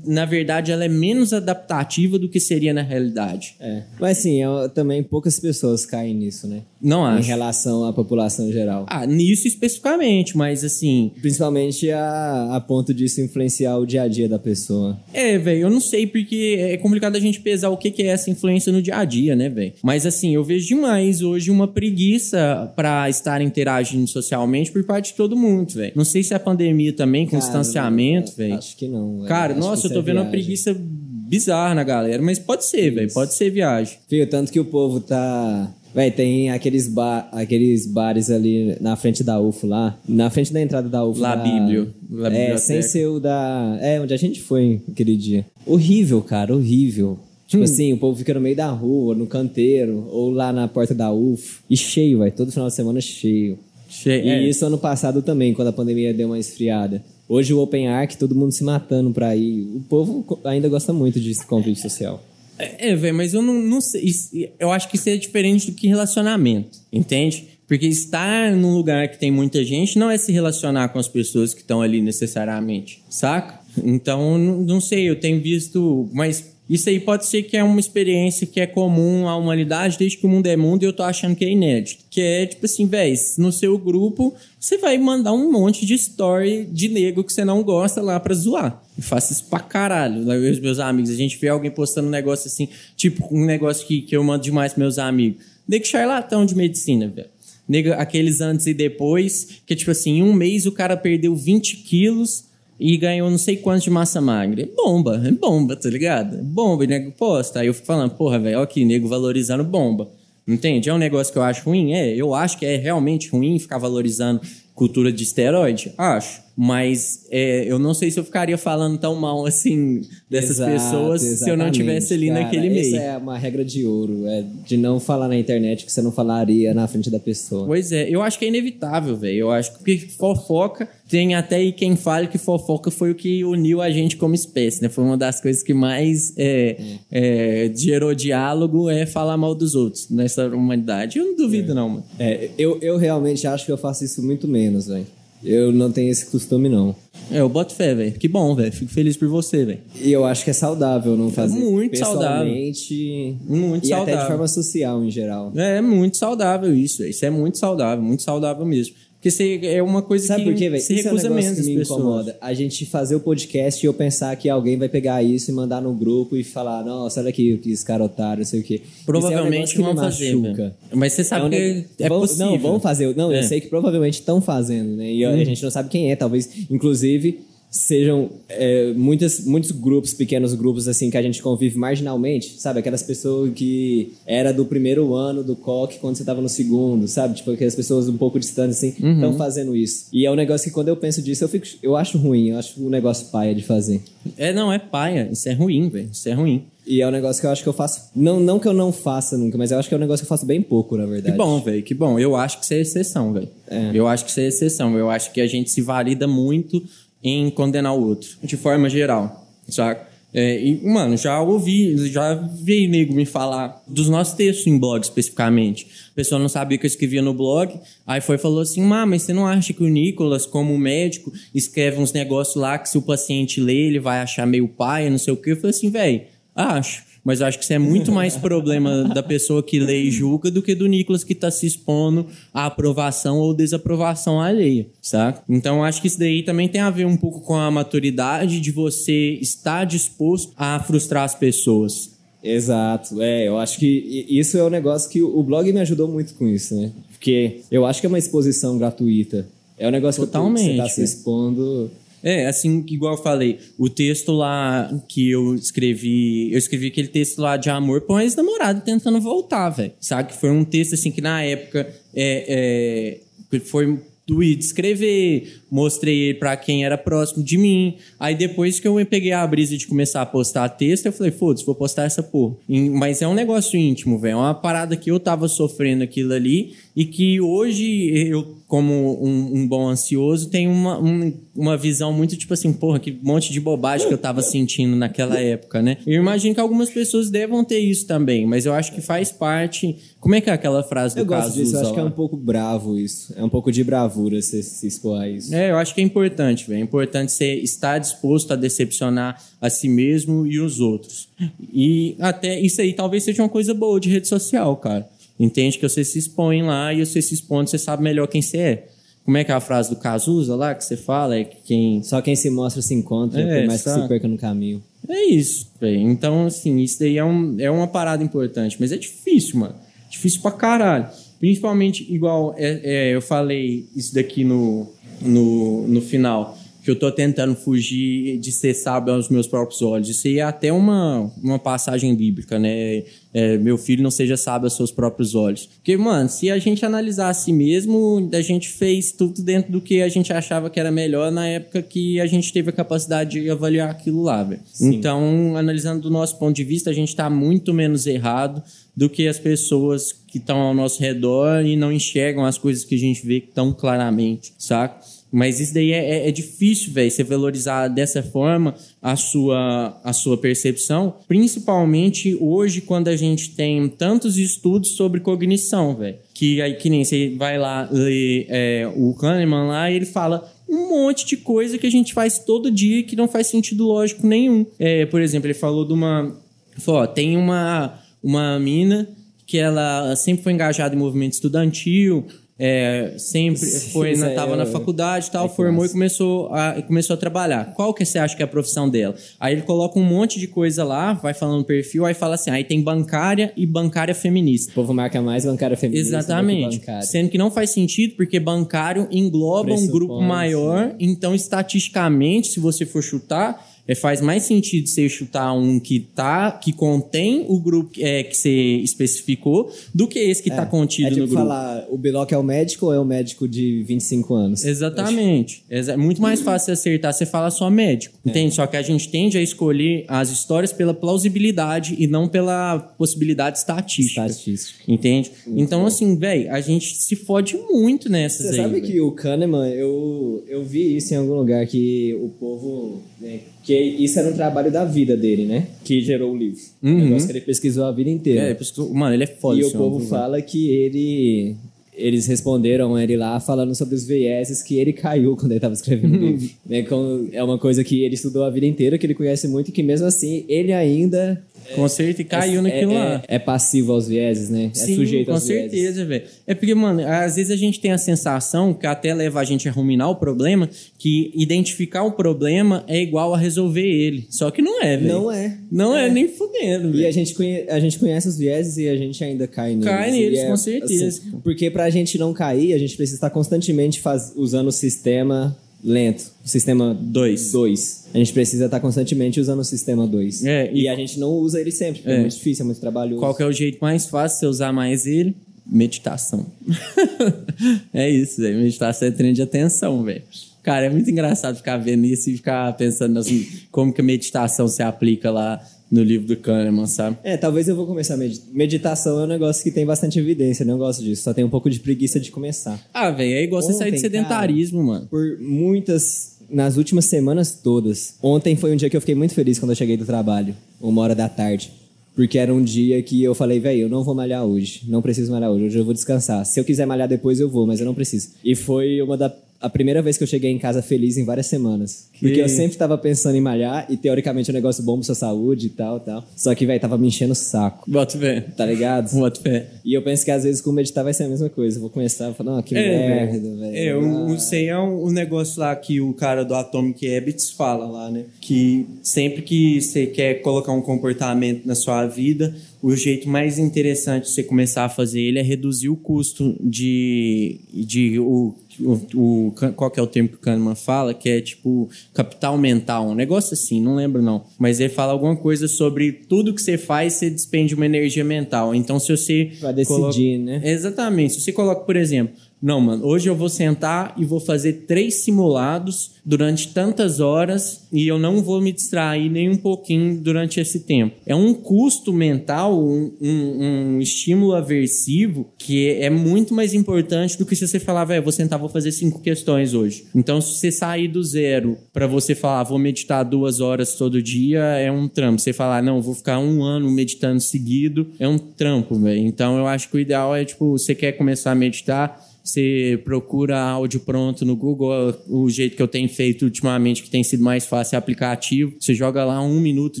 na verdade, ela é menos adaptativa do que seria na realidade. É. Mas assim, é- também poucas pessoas caem nisso, né? Não Em acho. relação à população geral. Ah, nisso especificamente, mas assim. Principalmente a, a ponto disso influenciar o dia a dia da pessoa. É, velho, eu não sei porque é complicado a gente pesar o que que é essa influência no dia a dia, né, velho? Mas assim, eu vejo demais hoje uma preguiça pra estar interagindo socialmente por parte de todo mundo, velho. Não sei se é a pandemia também, com Cara, distanciamento, velho. Acho que não. velho. Cara, Acho nossa, eu tô é vendo uma preguiça bizarra na galera, mas pode ser, velho, pode ser viagem. Fio, tanto que o povo tá. Véi, tem aqueles, ba... aqueles bares ali na frente da UFO lá. Na frente da entrada da UFO. Lá da... Bíblio, lá É, biblioteca. sem ser o da. É, onde a gente foi aquele dia. Horrível, cara, horrível. Tipo Hum. assim, o povo fica no meio da rua, no canteiro, ou lá na porta da UFO. E cheio, vai. Todo final de semana cheio. Che- E é. isso ano passado também, quando a pandemia deu uma esfriada. Hoje o Open Arc, todo mundo se matando pra ir. O povo ainda gosta muito de convívio social. É, velho, mas eu não, não sei. Eu acho que isso é diferente do que relacionamento, entende? Porque estar num lugar que tem muita gente não é se relacionar com as pessoas que estão ali necessariamente, saca? Então, não, não sei, eu tenho visto. Mas isso aí pode ser que é uma experiência que é comum à humanidade desde que o mundo é mundo e eu tô achando que é inédito. Que é tipo assim, velho, no seu grupo você vai mandar um monte de story de nego que você não gosta lá pra zoar. Eu faço isso pra caralho. Eu e os meus amigos, a gente vê alguém postando um negócio assim, tipo um negócio que, que eu mando demais pros meus amigos. Nego charlatão de medicina, velho. Nego, aqueles antes e depois, que tipo assim, em um mês o cara perdeu 20 quilos e ganhou não sei quanto de massa magra. É bomba, é bomba, tá ligado? É bomba, e nego posta. Aí eu fico falando, porra, velho, ó nego valorizando bomba. Entende? É um negócio que eu acho ruim? É, eu acho que é realmente ruim ficar valorizando cultura de esteroide? Acho. Mas é, eu não sei se eu ficaria falando tão mal assim dessas Exato, pessoas se eu não tivesse ali cara. naquele meio. Essa é uma regra de ouro, é de não falar na internet que você não falaria na frente da pessoa. Pois é, eu acho que é inevitável, velho. Eu acho que fofoca, tem até aí quem fale que fofoca foi o que uniu a gente como espécie, né? Foi uma das coisas que mais é, é, gerou diálogo é falar mal dos outros nessa humanidade. Eu não duvido, não, mano. É, eu, eu realmente acho que eu faço isso muito menos, velho. Eu não tenho esse costume, não. É, eu boto fé, velho. Que bom, velho. Fico feliz por você, velho. E eu acho que é saudável não fazer. muito saudável. pessoalmente Muito e até saudável. de forma social em geral. É muito saudável isso, velho. Isso é muito saudável, muito saudável mesmo. Porque você, é uma coisa Sabe que por quê, se Isso é um recusa menos que me pessoas. incomoda. A gente fazer o podcast e eu pensar que alguém vai pegar isso e mandar no grupo e falar, nossa, olha aqui que esse cara otário, não sei o quê. Provavelmente isso é um vão que fazer, machuca. velho. Mas você sabe É um que é vão- possível. Não, vão fazer. Não, É. eu sei que provavelmente estão fazendo, né? E a- a gente não sabe quem é. Talvez, inclusive, sejam é, muitas, muitos grupos, pequenos grupos, assim, que a gente convive marginalmente, sabe? Aquelas pessoas que era do primeiro ano do COC quando você estava no segundo, sabe? Tipo, aquelas pessoas um pouco distantes, assim, Uhum. estão fazendo isso. E é um negócio que quando eu penso disso, eu, fico, eu acho ruim. Eu acho um negócio paia de fazer. É, não, é paia. Isso é ruim, velho. Isso é ruim. E é um negócio que eu acho que eu faço... Não, não que eu não faça nunca, mas eu acho que é um negócio que eu faço bem pouco, na verdade. Que bom, velho, que bom. Eu acho que isso é exceção, velho. É. Eu acho que isso é exceção. Eu acho que a gente se valida muito em condenar o outro, de forma geral, saca? É, e, mano, já ouvi, já vi nego me falar dos nossos textos em blog especificamente. A pessoa não sabia que eu escrevia no blog, aí foi e falou assim: Má, mas você não acha que o Nicolas, como médico, escreve uns negócios lá que se o paciente ler, ele vai achar meio pai, não sei o quê? Eu falei assim, velho, acho. Mas eu acho que isso é muito mais problema da pessoa que lê e julga do que do Nicolas que tá se expondo à aprovação ou desaprovação alheia, saca? Então eu acho que isso daí também tem a ver um pouco com a maturidade de você estar disposto a frustrar as pessoas. Exato, é, eu acho que isso é um negócio que o blog me ajudou muito com isso, né? Porque eu acho que é uma exposição gratuita. É um negócio que Totalmente, você tá se velho. expondo É, assim, igual eu falei, o texto lá que eu escrevi, eu escrevi aquele texto lá de amor pra um ex-namorado tentando voltar, velho. Sabe? Que foi um texto, assim, que na época é, é, foi doído escrever, mostrei ele pra quem era próximo de mim. Aí depois que eu peguei a brisa de começar a postar texto, eu falei, foda-se, vou postar essa porra. Mas é um negócio íntimo, velho. É uma parada que eu tava sofrendo aquilo ali e que hoje eu, como um, um bom ansioso, tenho uma, um, uma visão muito tipo assim, porra, que monte de bobagem que eu tava sentindo naquela época, né? Eu imagino que algumas pessoas devam ter isso também, mas eu acho que faz parte. Como é que é aquela frase do eu gosto Cazuza disso, eu acho que é um pouco bravo isso. É um pouco de bravura você se expor a isso. É, eu acho que é importante, velho. É importante você estar disposto a decepcionar a si mesmo e os outros. E até isso aí talvez seja uma coisa boa de rede social, cara. Entende que você se expõe lá e você se expondo, você sabe melhor quem você é. Como é que é a frase do Cazuza lá que você fala? É que quem. Só quem se mostra se encontra, É, por mais que sabe? se perca no caminho. É isso, velho. Então, assim, isso daí é, um, é uma parada importante. Mas é difícil, mano. Difícil pra caralho. Principalmente, igual é, é, eu falei isso daqui no, no, no final. Que eu tô tentando fugir de ser sábio aos meus próprios olhos. Isso aí é até uma, uma passagem bíblica, né? É, meu filho não seja sábio aos seus próprios olhos. Porque, mano, se a gente analisar a si mesmo, a gente fez tudo dentro do que a gente achava que era melhor na época que a gente teve a capacidade de avaliar aquilo lá, velho. Então, analisando do nosso ponto de vista, a gente tá muito menos errado do que as pessoas que estão ao nosso redor e não enxergam as coisas que a gente vê tão claramente, saca? Mas isso daí é, é- é difícil, velho, você valorizar dessa forma a sua, a sua percepção, principalmente hoje, quando a gente tem tantos estudos sobre cognição, velho. Que aí, que nem você vai lá ler é, o Kahneman lá e ele fala um monte de coisa que a gente faz todo dia que não faz sentido lógico nenhum. É, por exemplo, ele falou de uma. Falou, ó, tem uma, uma mina que ela sempre foi engajada em movimento estudantil, é, sempre Sim, foi isso na, aí tava é- na faculdade tal, é que formou e começou a, começou a trabalhar. Qual que você acha que é a profissão dela? Aí ele coloca um monte de coisa lá, vai falando perfil, aí fala assim, aí tem bancária e bancária feminista. O povo marca mais bancária feminista que Exatamente. bancária. Sendo que não faz sentido, porque bancário engloba um grupo maior. sim. Então, estatisticamente, se você for chutar, é, faz mais sentido você chutar um que tá, que contém o grupo é, que você especificou, do que esse que está contido é tipo no grupo. falar, o Biloc é o médico ou é o médico de 25 anos? Exatamente. É muito mais fácil acertar você fala só médico. É. Entende? Só que a gente tende a escolher as histórias pela plausibilidade e não pela possibilidade estatística. Estatística. Entende? então, assim, velho, a gente se fode muito nessas Você aí. sabe véi. que o Kahneman, eu, eu vi isso em algum lugar, que o povo... né, que isso era um trabalho da vida dele, né? Que gerou o livro. Uhum. O negócio que ele pesquisou a vida inteira. É, que, mano, ele é foda. e o povo homem, fala que ele... Eles responderam ele lá falando sobre os vieses que ele caiu quando ele estava escrevendo o livro. Né, com- É uma coisa que ele estudou a vida inteira, que ele conhece muito, e que mesmo assim ele ainda Com certeza, e caiu é, naquilo é, lá. É, passivo aos vieses, né? é Sim, sujeito com aos certeza, velho. É porque, mano, às vezes a gente tem a sensação que até leva a gente a ruminar o problema, que identificar o problema é igual a resolver ele. Só que não é, velho. Não é. Não é, nem fudendo, E a velho. gente, conhe- a gente conhece os vieses e a gente ainda cai neles. Cai neles, é, com certeza. assim, porque pra gente não cair, a gente precisa estar constantemente faz- usando o sistema lento. Sistema Dois. 2. A gente precisa estar constantemente usando o sistema 2. É, e... e- a gente não usa ele sempre, porque é, É. muito difícil, é muito trabalhoso. Qual que é o jeito mais fácil de você usar mais ele? Meditação. é isso, velho. Meditação é treino de atenção, velho. Cara, é muito engraçado ficar vendo isso e ficar pensando assim, como que a meditação se aplica lá no livro do Kahneman, sabe? É, talvez eu vou começar a meditar. Meditação é um negócio que tem bastante evidência, né? eu não gosto disso. Só tenho um pouco de preguiça de começar. Ah, velho, é igual você sair de Ontem, sedentarismo, mano. por muitas. Nas últimas semanas todas. Ontem foi um dia que eu fiquei muito feliz quando eu cheguei do trabalho, uma hora da tarde. Porque era um dia que eu falei, velho, eu não vou malhar hoje. Não preciso malhar hoje. Hoje eu vou descansar. Se eu quiser malhar depois, eu vou, mas eu não preciso. E foi uma da. A primeira vez que eu cheguei em casa feliz em várias semanas. Porque eu sempre tava pensando em malhar e teoricamente é um negócio bom pra sua saúde e tal, tal. Só que, velho, tava me enchendo o saco. Bota fé. Tá ligado? Bota fé. E eu penso que às vezes com meditar vai ser a mesma coisa. Eu vou começar a falar, não, que É, merda, velho. É, o, Ah. o sei é um, um negócio lá que o cara do Atomic Habits fala lá, né? Que sempre que você quer colocar um comportamento na sua vida, o jeito mais interessante de você começar a fazer ele é reduzir o custo de, de o, o, o qual que é o termo que o Kahneman fala, que é tipo capital mental, um negócio assim, não lembro não, mas ele fala alguma coisa sobre tudo que você faz, você despende uma energia mental. Então se você Pra decidir, coloca... né? Exatamente. Se você coloca, por exemplo, não, mano, hoje eu vou sentar e vou fazer três simulados durante tantas horas e eu não vou me distrair nem um pouquinho durante esse tempo. É um custo mental, um, um, um estímulo aversivo que é muito mais importante do que se você falar, velho, vou sentar, vou fazer cinco questões hoje. Então, se você sair do zero para você falar, vou meditar duas horas todo dia, é um trampo. Você falar, não, vou ficar um ano meditando seguido, é um trampo, velho. Então, eu acho que o ideal é, tipo, você quer começar a meditar, você procura áudio pronto no Google, o jeito que eu tenho feito ultimamente, que tem sido mais fácil, é aplicativo. Você joga lá um minuto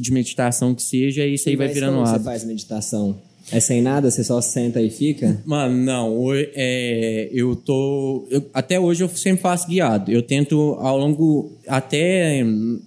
de meditação que seja e isso aí vai virando como hábito. você faz meditação? É sem nada? Você só senta e fica? Mano, não. É, eu tô. eu- até hoje eu sempre faço guiado. Eu tento ao longo. Até.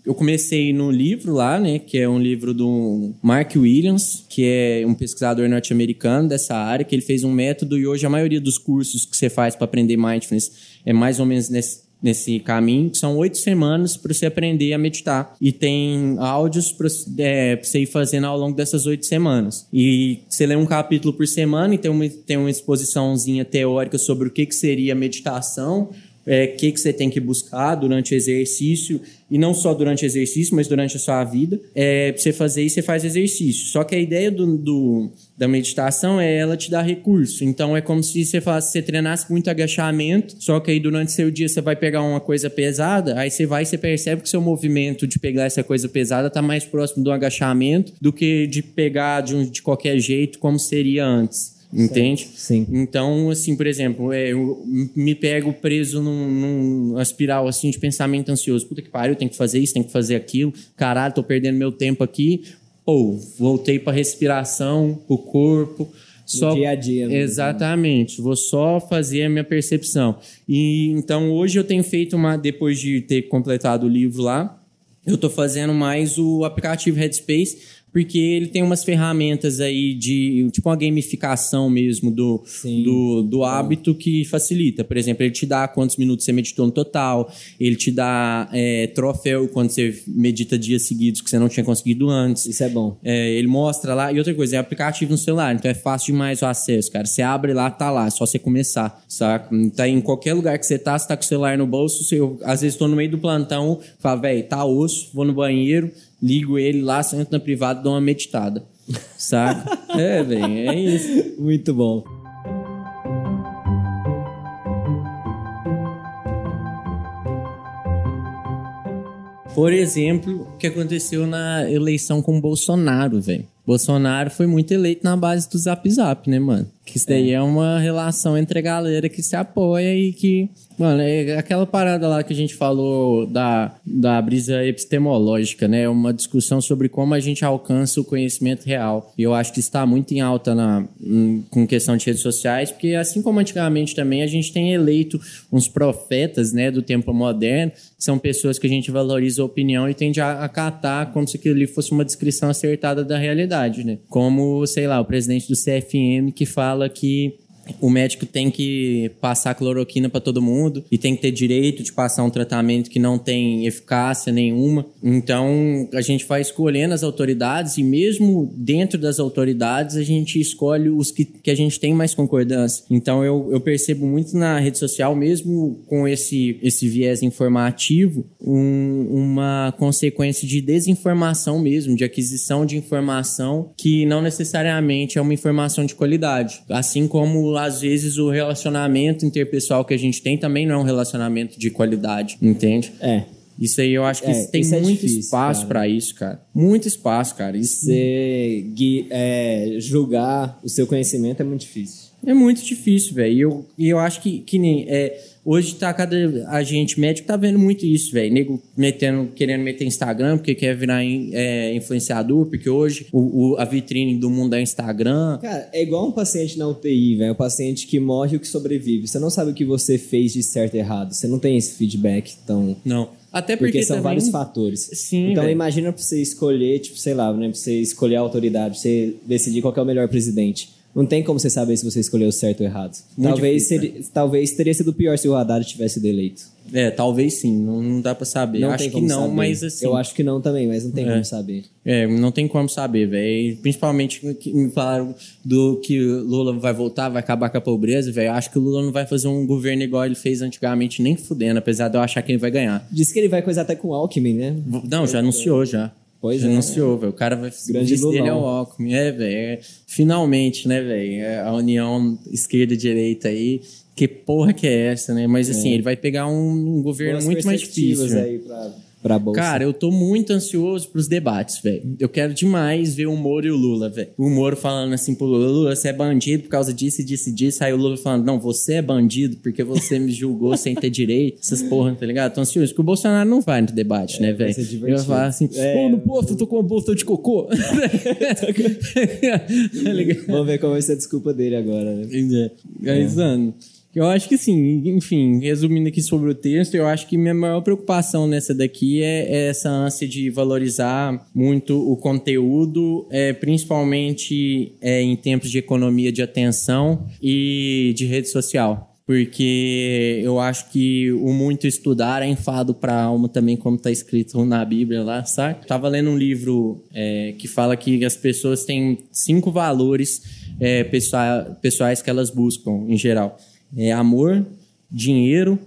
Eu comecei no livro lá, né? Que é um livro do Mark Williams, que é um pesquisador norte-americano dessa área, que ele fez um método e hoje a maioria dos cursos que você faz para aprender mindfulness é mais ou menos nesse nesse caminho, que são oito semanas para você aprender a meditar. E tem áudios para você ir fazendo ao longo dessas oito semanas. E você lê um capítulo por semana e tem uma, tem uma exposiçãozinha teórica sobre o que, que seria meditação, é, que, que você tem que buscar durante o exercício, e não só durante o exercício, mas durante a sua vida. É, você fazer isso, você faz exercício. Só que a ideia do, do- da meditação é ela te dar recurso. Então é como se você falasse, você treinasse muito agachamento, só que aí durante seu dia você vai pegar uma coisa pesada, aí você vai e você percebe que seu movimento de pegar essa coisa pesada tá mais próximo do agachamento do que de pegar de, um- de qualquer jeito como seria antes. Entende? Sim. Então, assim, por exemplo, é, eu me pego preso num, numa espiral assim de pensamento ansioso. Puta que pariu, tem que fazer isso, tem que fazer aquilo. Caralho, tô perdendo meu tempo aqui. Pô, voltei pra respiração, pro corpo. Só... dia a dia mesmo, né? Exatamente. Vou só fazer a minha percepção. E então hoje eu tenho feito uma. Depois de ter completado o livro lá, eu tô fazendo mais o aplicativo Headspace, porque ele tem umas ferramentas aí de tipo uma gamificação mesmo do, Sim. do, do hábito que facilita. Por exemplo, ele te dá quantos minutos você meditou no total, ele te dá é, troféu quando você medita dias seguidos que você não tinha conseguido antes. Isso é bom. É, ele mostra lá. E outra coisa, é aplicativo no celular, então é fácil demais o acesso, cara. Você abre lá, tá lá, é só você começar, saca? Tá em qualquer lugar que você tá, você tá com o celular no bolso. Eu, às vezes tô no meio do plantão, falo, velho, tá osso, vou no banheiro, ligo ele lá, sento na privada, dou uma meditada, saca? é, velho, é isso. Muito bom. Por exemplo, o que aconteceu na eleição com o Bolsonaro, velho. Bolsonaro foi muito eleito na base do Zap Zap, né, mano? Que isso daí é. uma relação entre a galera que se apoia e que. Mano, é aquela parada lá que a gente falou da, da brisa epistemológica, né? Uma discussão sobre como a gente alcança o conhecimento real. E eu acho que está muito em alta na, em- com questão de redes sociais, porque assim como antigamente também, a gente tem eleito uns profetas, né, do tempo moderno, que são pessoas que a gente valoriza a opinião e tende a acatar como se aquilo ali fosse uma descrição acertada da realidade, né? Como, sei lá, o presidente do CFM que fala que o médico tem que passar cloroquina para todo mundo e tem que ter direito de passar um tratamento que não tem eficácia nenhuma. Então, a gente vai escolhendo as autoridades e mesmo dentro das autoridades, a gente escolhe os que, que a gente tem mais concordância. Então, eu, eu percebo muito na rede social, mesmo com esse, esse viés informativo, um- uma consequência de desinformação mesmo, de aquisição de informação que não necessariamente é uma informação de qualidade. Assim como, às vezes, o relacionamento interpessoal que a gente tem também não é um relacionamento de qualidade, entende? É. Isso aí eu acho que É, tem é muito difícil, espaço pra isso, cara. Muito espaço, cara. Isso Você gui- é, julgar o seu conhecimento é muito difícil. É muito difícil, velho. E eu, eu acho que, que nem. É, hoje tá cada a gente médico tá vendo muito isso, velho. Nego metendo, querendo meter Instagram porque quer virar é, influenciador, porque hoje o, o, a vitrine do mundo é Instagram. Cara, é igual um paciente na UTI, velho. Um paciente que morre e o que sobrevive. Você não sabe o que você fez de certo e errado. Você não tem esse feedback tão. Não. Até porque, porque são também... vários fatores. Sim. Então véio. imagina pra você escolher, tipo, sei lá, né? Pra você escolher a autoridade, pra você decidir qual é o melhor presidente. Não tem como você saber se você escolheu certo ou errado. Muito talvez, difícil, seria, talvez teria sido pior se o Haddad tivesse sido eleito. É, talvez sim, não, não dá pra saber. Não acho que não, saber. mas assim. Eu acho que não também, mas não tem É. como saber. É, não tem como saber, velho. Principalmente que me falaram do que o Lula vai voltar, vai acabar com a pobreza, velho. Acho que o Lula não vai fazer um governo igual ele fez antigamente, nem fudendo, apesar de eu achar que ele vai ganhar. Diz que ele vai coisar até com o Alckmin, né? Não, já anunciou já. Pois é. anunciou, velho. O cara vai Grande vice dele é o. Alckmin. É, velho. é, finalmente, né, velho? É A união esquerda e direita aí. Que porra que é essa, né? Mas assim, ele vai pegar um, um governo Boas muito mais difícil. aí pra, pra Bolsa. Cara, eu tô muito ansioso pros debates, velho. Eu quero demais ver o Moro e o Lula, velho. O Moro falando assim pro Lula, Lula, você é bandido por causa disso e disso e disso. Aí o Lula falando, não, você é bandido porque você me julgou sem ter direito. Essas porra, tá ligado? Tô ansioso. Porque o Bolsonaro não vai no debate, né, velho? ser Ele vai falar assim, É, pô, não posso, eu tô com uma bolsa de cocô. tá ligado? Vamos ver qual vai ser a desculpa dele agora, né? É. Mas, mano, eu acho que sim, enfim, resumindo aqui sobre o texto, eu acho que minha maior preocupação nessa daqui é, é essa ânsia de valorizar muito o conteúdo, é, principalmente é, em tempos de economia de atenção e de rede social. Porque eu acho que o muito estudar é enfado para a alma também, como está escrito na Bíblia lá, sabe? Tava lendo um livro é, que fala que as pessoas têm cinco valores é, pessoa- pessoais que elas buscam, em geral. É amor, dinheiro,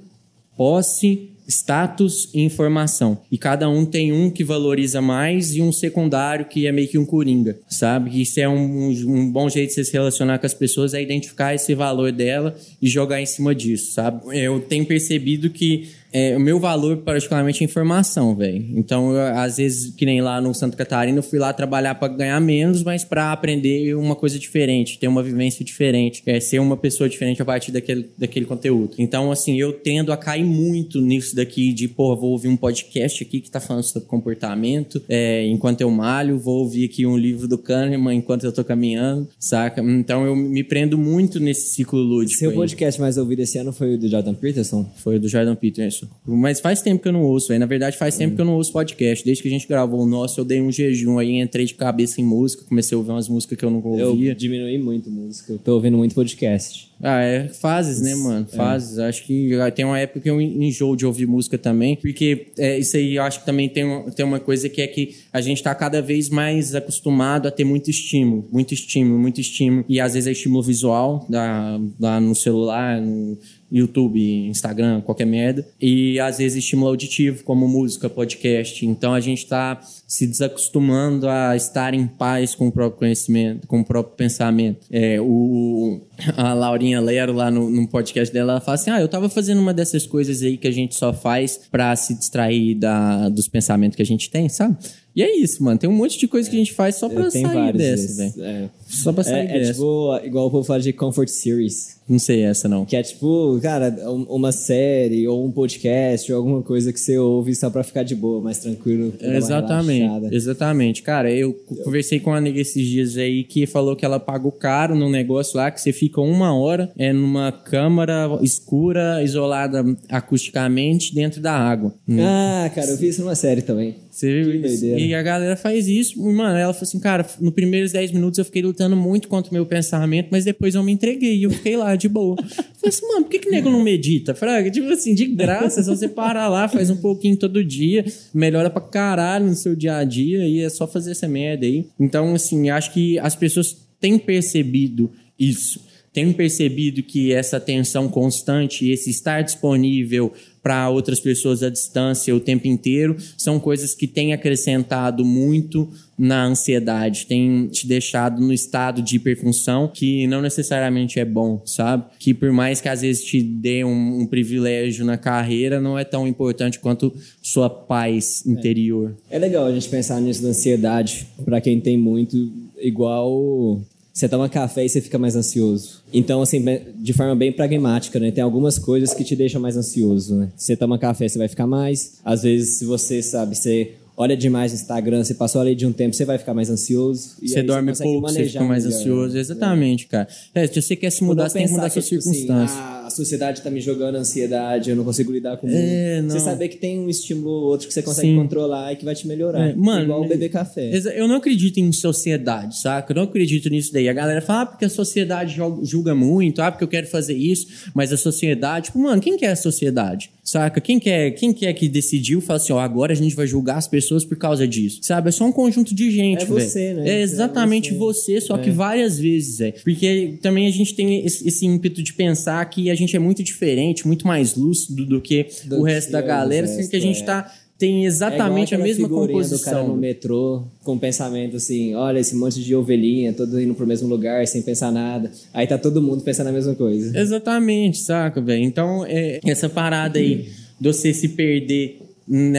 posse, status e informação. E cada um tem um que valoriza mais e um secundário que é meio que um coringa, sabe? Isso é um, um bom jeito de você se relacionar com as pessoas, é identificar esse valor dela e jogar em cima disso, sabe? Eu tenho percebido que é, o meu valor, particularmente, é informação, velho. Então, eu, às vezes, que nem lá no Santa Catarina, eu fui lá trabalhar para ganhar menos, mas para aprender uma coisa diferente, ter uma vivência diferente, é, ser uma pessoa diferente a partir daquele, daquele conteúdo. Então, assim, eu tendo a cair muito nisso daqui de, pô, vou ouvir um podcast aqui que tá falando sobre comportamento é, enquanto eu malho, vou ouvir aqui um livro do Kahneman enquanto eu tô caminhando, saca? Então, eu me prendo muito nesse ciclo lúdico. Seu aí. podcast mais ouvido esse ano foi o do Jordan Peterson? Foi o do Jordan Peterson. Mas faz tempo que eu não ouço, velho. Na verdade, faz tempo que eu não ouço podcast. Desde que a gente gravou o nosso, eu dei um jejum aí, entrei de cabeça em música, comecei a ouvir umas músicas que eu não Eu ouvia. diminui muito música. Eu tô ouvindo muito podcast. Ah, é fases, né, mano? Fases. Acho que tem uma época que eu enjoo de ouvir música também, porque é, isso aí eu acho que também tem, uma- tem uma coisa que é que a gente tá cada vez mais acostumado a ter muito estímulo, muito estímulo, muito estímulo. E às vezes é estímulo visual, da, lá no celular, no YouTube, Instagram, qualquer merda. E às vezes estímulo auditivo, como música, podcast. Então a gente tá se desacostumando a estar em paz com o próprio conhecimento, com o próprio pensamento. É, o, a Laurinha Lero, lá no, no podcast dela, ela fala assim: Ah, eu tava fazendo uma dessas coisas aí que a gente só faz pra se distrair da, dos pensamentos que a gente tem, sabe? E é isso, mano. Tem um monte de coisa que a gente faz só pra Tem sair dessa, velho. É, Só pra sair é, é dessa. tipo, igual o povo fala de Comfort Series. Não sei essa, não. Que é tipo, cara, um- uma série ou um podcast ou alguma coisa que você ouve só pra ficar de boa, mais tranquilo. pra Exatamente, exatamente. Cara, eu conversei com uma nega esses dias aí que falou que ela pagou caro num negócio lá que você fica uma hora é numa câmara escura, isolada acusticamente dentro da água. Ah, cara, eu vi isso numa série também. Você viu isso? E a galera faz isso. E, Mano, ela falou assim, cara, nos primeiros 10 minutos eu fiquei lutando muito contra o meu pensamento, mas depois eu me entreguei e eu fiquei lá de boa. Eu falei assim, mano, por que, que nego não medita? Fraga, tipo assim, de graça, só você parar lá, faz um pouquinho todo dia, melhora pra caralho no seu dia a dia e é só fazer essa merda aí. Então, assim, acho que as pessoas têm percebido isso. Têm percebido que essa atenção constante, esse estar disponível para outras pessoas à distância o tempo inteiro, são coisas que têm acrescentado muito na ansiedade, têm te deixado no estado de hiperfunção que não necessariamente é bom, sabe? Que por mais que às vezes te dê um, um privilégio na carreira, não é tão importante quanto sua paz interior. É legal a gente pensar nisso da ansiedade, pra quem tem muito, igual Você toma café e você fica mais ansioso. Então, assim, de forma bem pragmática, né? Tem algumas coisas que te deixam mais ansioso, né? Você toma café, você vai ficar mais. Às vezes, se você, sabe, você olha demais no Instagram, você passou ali de um tempo, você vai ficar mais ansioso. você dorme você pouco, você fica mais melhor, ansioso. Né? Exatamente, cara. É, se você quer se mudar, você tem que mudar suas tipo, assim, circunstâncias. Assim, a sociedade tá me jogando ansiedade, eu não consigo lidar com é, Você saber que tem um estímulo ou outro que você consegue Sim. controlar e que vai te melhorar. É, mano, igual beber café. Eu não acredito em sociedade, saca? Eu não acredito nisso daí. A galera fala, ah, porque a sociedade julga muito, ah, porque eu quero fazer isso, mas a sociedade. Tipo, mano, quem que é a sociedade? Saca? Quem que é, quem que, é que decidiu e fala assim, ó, agora a gente vai julgar as pessoas por causa disso? Sabe? É só um conjunto de gente, É você, né? É exatamente é você. você. só é. que várias vezes, é. Porque também a gente tem esse, esse, ímpeto de pensar que a gente é muito diferente, muito mais lúcido do que do o resto da galera, sendo que a gente é. tá tem exatamente é a mesma composição. do cara no metrô com pensamento assim, olha esse monte de ovelhinha, todo indo pro mesmo lugar sem pensar nada. Aí tá todo mundo pensando a mesma coisa. Exatamente, saca, velho? Então, é, essa parada aí de você se perder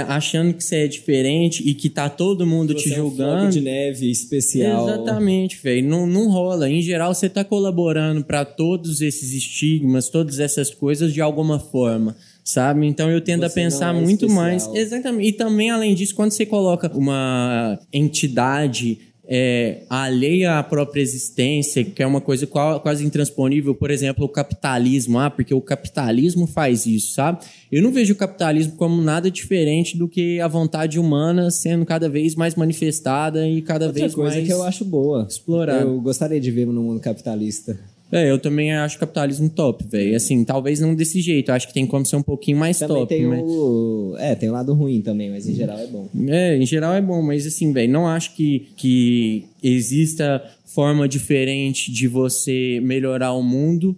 achando que você é diferente e que tá todo mundo você te julgando. É um de neve especial. Exatamente, velho. Não, não rola. Em geral, você tá colaborando para todos esses estigmas, todas essas coisas de alguma forma sabe? Então eu tendo você a pensar é muito especial. mais. Exatamente. E também, além disso, quando você coloca uma entidade é, alheia à própria existência, que é uma coisa quase intransponível, por exemplo, o capitalismo, ah, porque o capitalismo faz isso, sabe? Eu não vejo o capitalismo como nada diferente do que a vontade humana sendo cada vez mais manifestada e cada Outra vez coisa mais que eu acho boa. Explorada. Eu gostaria de ver no mundo capitalista. É, eu também acho capitalismo top, velho. Assim, talvez não desse jeito. Eu acho que tem como ser um pouquinho mais também top. Tem mas... o... É, tem o lado ruim também, mas em geral é bom. É, em geral é bom, mas assim, velho, não acho que, que exista forma diferente de você melhorar o mundo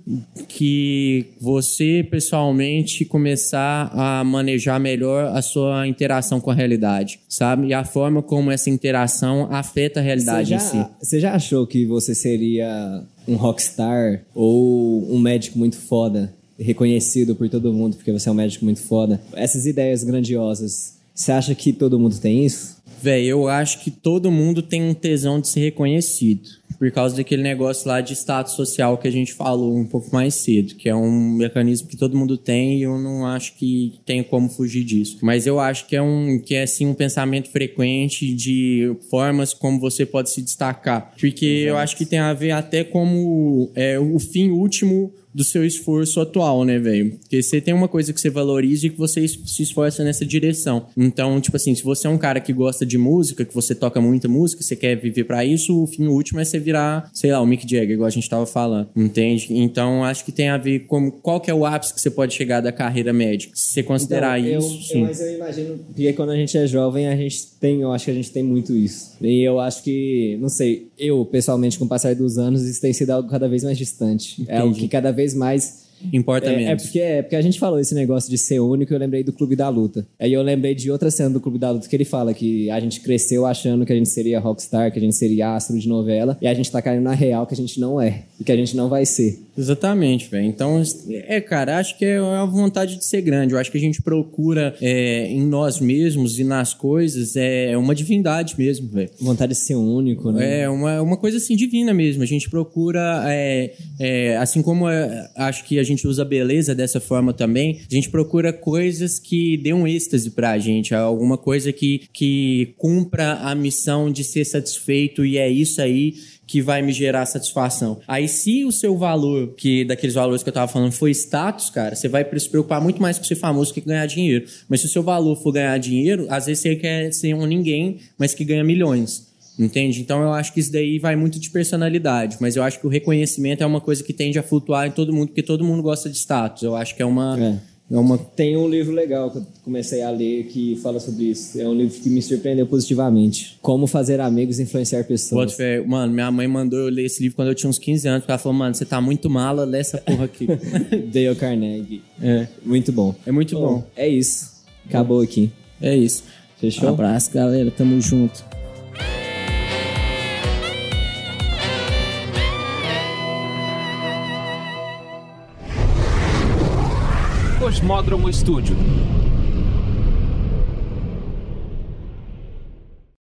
que você pessoalmente começar a manejar melhor a sua interação com a realidade, sabe? E a forma como essa interação afeta a realidade já, em si. Você já achou que você seria um rockstar ou um médico muito foda, reconhecido por todo mundo porque você é um médico muito foda? Essas ideias grandiosas, você acha que todo mundo tem isso? Véi, eu acho que todo mundo tem um tesão de ser reconhecido por causa daquele negócio lá de status social que a gente falou um pouco mais cedo, que é um mecanismo que todo mundo tem e eu não acho que tem como fugir disso. Mas eu acho que é um que é assim um pensamento frequente de formas como você pode se destacar, porque Exato. eu acho que tem a ver até como é, o fim último do seu esforço atual, né, velho? Porque você tem uma coisa que você valoriza e que você se esforça nessa direção. Então, tipo assim, se você é um cara que gosta de música, que você toca muita música, você quer viver para isso, o fim último é você virar, sei lá, o Mick Jagger, igual a gente tava falando, entende? Então, acho que tem a ver com qual que é o ápice que você pode chegar da carreira médica. Se você considerar então, isso, eu, sim. Eu, mas eu imagino, porque quando a gente é jovem, a gente tem, eu acho que a gente tem muito isso. E eu acho que, não sei, eu, pessoalmente, com o passar dos anos, isso tem sido algo cada vez mais distante. Entendi. É algo que cada vez mais Importa é, menos. É porque, é porque a gente falou esse negócio de ser único, eu lembrei do Clube da Luta. Aí eu lembrei de outra cena do Clube da Luta que ele fala que a gente cresceu achando que a gente seria rockstar, que a gente seria astro de novela, e a gente tá caindo na real que a gente não é, e que a gente não vai ser. Exatamente, velho. Então, é, cara, acho que é a vontade de ser grande. Eu acho que a gente procura é, em nós mesmos e nas coisas é uma divindade mesmo, velho. Vontade de ser único, né? É, uma, uma coisa assim divina mesmo. A gente procura, é, é, assim como é, acho que a gente usa beleza dessa forma também, a gente procura coisas que dêem um êxtase pra gente, alguma coisa que, que cumpra a missão de ser satisfeito e é isso aí que vai me gerar satisfação. Aí, se o seu valor, que daqueles valores que eu tava falando, foi status, cara, você vai se preocupar muito mais com ser famoso que ganhar dinheiro. Mas se o seu valor for ganhar dinheiro, às vezes você quer ser um ninguém, mas que ganha milhões. Entende? Então eu acho que isso daí vai muito de personalidade, mas eu acho que o reconhecimento é uma coisa que tende a flutuar em todo mundo, porque todo mundo gosta de status. Eu acho que é uma. É. É uma... Tem um livro legal que eu comecei a ler que fala sobre isso. É um livro que me surpreendeu positivamente. Como fazer amigos e influenciar pessoas. Fé. Mano, minha mãe mandou eu ler esse livro quando eu tinha uns 15 anos. Porque ela falou, mano, você tá muito mala, lê essa porra aqui. Dale Carnegie. É. Muito bom. É muito bom. bom. É isso. Acabou aqui. É isso. Fechou? Um abraço, galera. Tamo junto. Cosmódromo Estúdio.